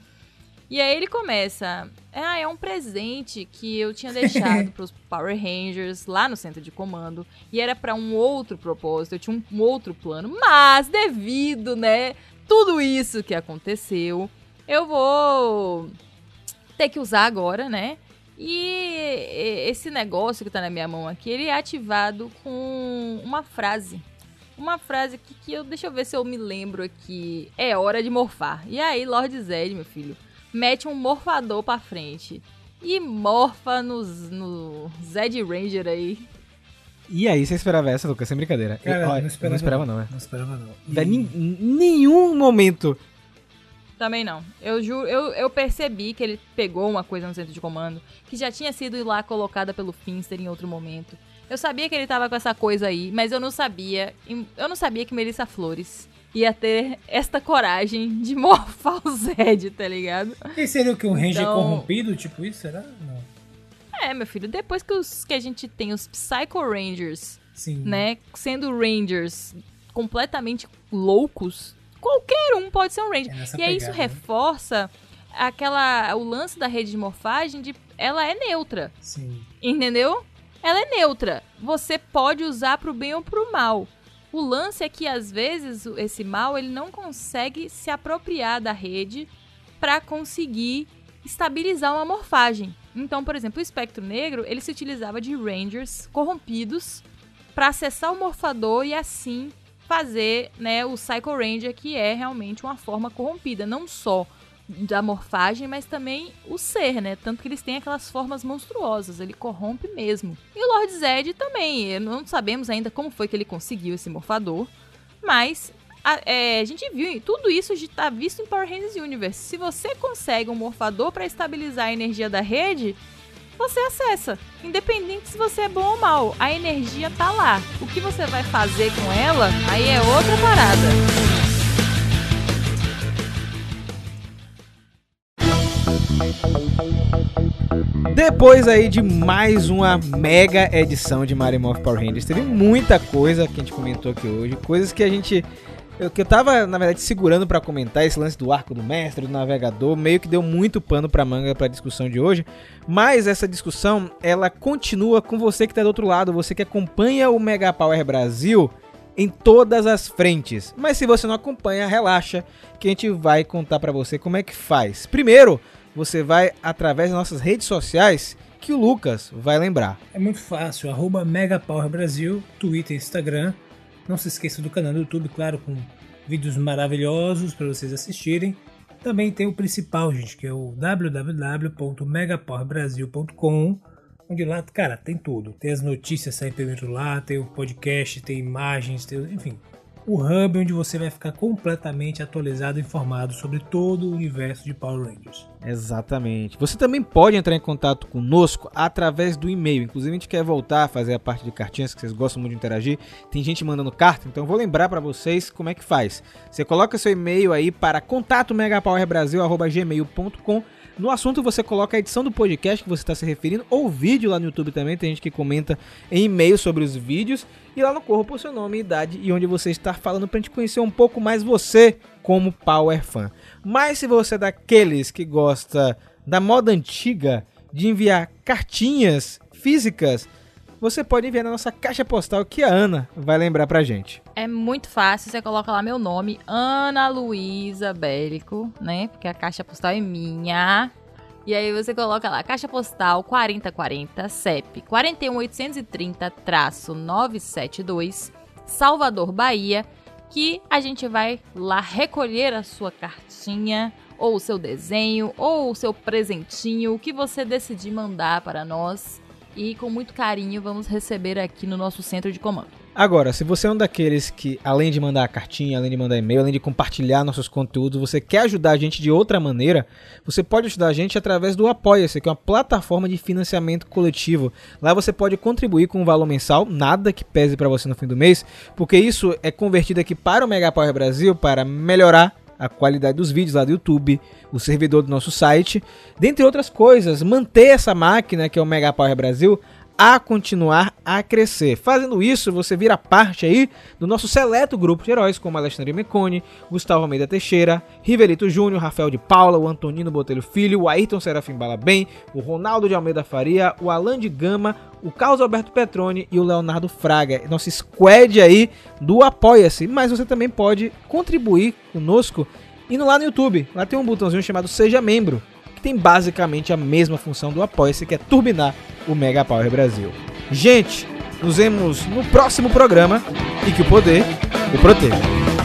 E aí ele começa, ah, é um presente que eu tinha deixado pros Power Rangers lá no centro de comando. E era pra um outro propósito, eu tinha um, outro plano. Mas devido, né, tudo isso que aconteceu, eu vou ter que usar agora, né? E esse negócio que tá na minha mão aqui, ele é ativado com uma frase. Uma frase aqui que eu. Deixa eu ver se eu me lembro aqui. É hora de morfar. E aí, Lord Zed, meu filho, mete um morfador pra frente. E morfa nos, no Zed Ranger aí. E aí, você esperava essa, Lucas? Sem brincadeira. Cara, eu, ó, não eu esperava não esperava, não, é. Não esperava, não. E- nin- nenhum momento. Também não. Eu juro, eu, eu percebi que ele pegou uma coisa no centro de comando que já tinha sido lá colocada pelo Finster em outro momento. Eu sabia que ele tava com essa coisa aí, mas eu não sabia. Eu não sabia que Melissa Flores ia ter esta coragem de morfar o Zed, tá ligado? E seria o que? Um Ranger Então- corrompido? Tipo isso? Será? Não. É, meu filho, depois que, os, que a gente tem os Psycho Rangers, Sim. né, sendo Rangers completamente loucos, qualquer um pode ser um Ranger. É E aí isso pegada, né? reforça aquela o lance da rede de morfagem de ela é neutra, Sim. entendeu? Ela é neutra. Você pode usar pro bem ou pro mal. O lance é que às vezes esse mal ele não consegue se apropriar da rede para conseguir estabilizar uma morfagem. Então, por exemplo, o espectro negro ele se utilizava de rangers corrompidos para acessar o morfador e assim fazer né, o Psycho Ranger, que é realmente uma forma corrompida, não só da morfagem, mas também o ser, né? Tanto que eles têm aquelas formas monstruosas, ele corrompe mesmo. E o Lord Zed também, eh, não sabemos ainda como foi que ele conseguiu esse morfador, mas a, é, a gente viu, tudo isso está visto em Power Rangers Universe. Se você consegue um morfador para estabilizar a energia da rede, você acessa. Independente se você é bom ou mal, a energia tá lá. O que você vai fazer com ela, aí é outra parada. Depois aí de mais uma mega edição de Mario Morph Power Rangers, teve muita coisa que a gente comentou aqui hoje, coisas que a gente eu, que eu tava, na verdade, segurando pra comentar esse lance do arco do mestre, do navegador, meio que deu muito pano pra manga pra discussão de hoje, mas essa discussão, ela continua com você que tá do outro lado, você que acompanha o Mega Power Brasil em todas as frentes. Mas se você não acompanha, relaxa, que a gente vai contar pra você como é que faz. Primeiro, você vai através das nossas redes sociais, que o Lucas vai lembrar. É muito fácil. Arroba Brasil, Twitter e Instagram. Não se esqueça do canal do YouTube, claro, com vídeos maravilhosos para vocês assistirem. Também tem o principal, gente, que é o www.megapowerbrasil.com, onde lá, cara, tem tudo. Tem as notícias saindo primeiro lá, tem o podcast, tem imagens, tem, enfim. O hub onde você vai ficar completamente atualizado e informado sobre todo o universo de Power Rangers. Exatamente. Você também pode entrar em contato conosco através do e-mail. Inclusive, a gente quer voltar a fazer a parte de cartinhas, que vocês gostam muito de interagir. Tem gente mandando carta, então vou lembrar para vocês como é que faz. Você coloca seu e-mail aí para contato megapowerbrasil.gmail.com no assunto você coloca a edição do podcast que você está se referindo, ou vídeo lá no YouTube também, tem gente que comenta em e-mail sobre os vídeos, e lá no corro por seu nome, idade e onde você está falando pra gente conhecer um pouco mais você como Power Fan. Mas se você é daqueles que gosta da moda antiga de enviar cartinhas físicas, você pode enviar na nossa caixa postal que a Ana vai lembrar pra gente. É muito fácil, você coloca lá meu nome, Ana Luísa Bélico, né? Porque a caixa postal é minha. E aí você coloca lá, caixa postal 4040, CEP 41830-972, Salvador, Bahia, que a gente vai lá recolher a sua cartinha, ou o seu desenho, ou o seu presentinho, o que você decidir mandar para nós. E com muito carinho vamos receber aqui no nosso centro de comando. Agora, se você é um daqueles que, além de mandar cartinha, além de mandar e-mail, além de compartilhar nossos conteúdos, você quer ajudar a gente de outra maneira, você pode ajudar a gente através do Apoia-se, que é uma plataforma de financiamento coletivo. Lá você pode contribuir com um valor mensal, nada que pese para você no fim do mês, porque isso é convertido aqui para o Mega Power Brasil para melhorar a qualidade dos vídeos lá do YouTube, o servidor do nosso site, dentre outras coisas, manter essa máquina que é o Mega Power Brasil a continuar a crescer. Fazendo isso, você vira parte aí do nosso seleto grupo de heróis, como Alexandre Mecone, Gustavo Almeida Teixeira, Rivelito Júnior, Rafael de Paula, o Antonino Botelho Filho, o Ayrton Serafim Balabem, o Ronaldo de Almeida Faria, o Alan de Gama, o Carlos Alberto Petroni e o Leonardo Fraga. Nosso squad aí do Apoia-se. Mas você também pode contribuir conosco indo lá no YouTube. Lá tem um botãozinho chamado Seja Membro, tem basicamente a mesma função do Apoia-se, que é turbinar o Mega Power Brasil. Gente, nos vemos no próximo programa e que o poder o proteja.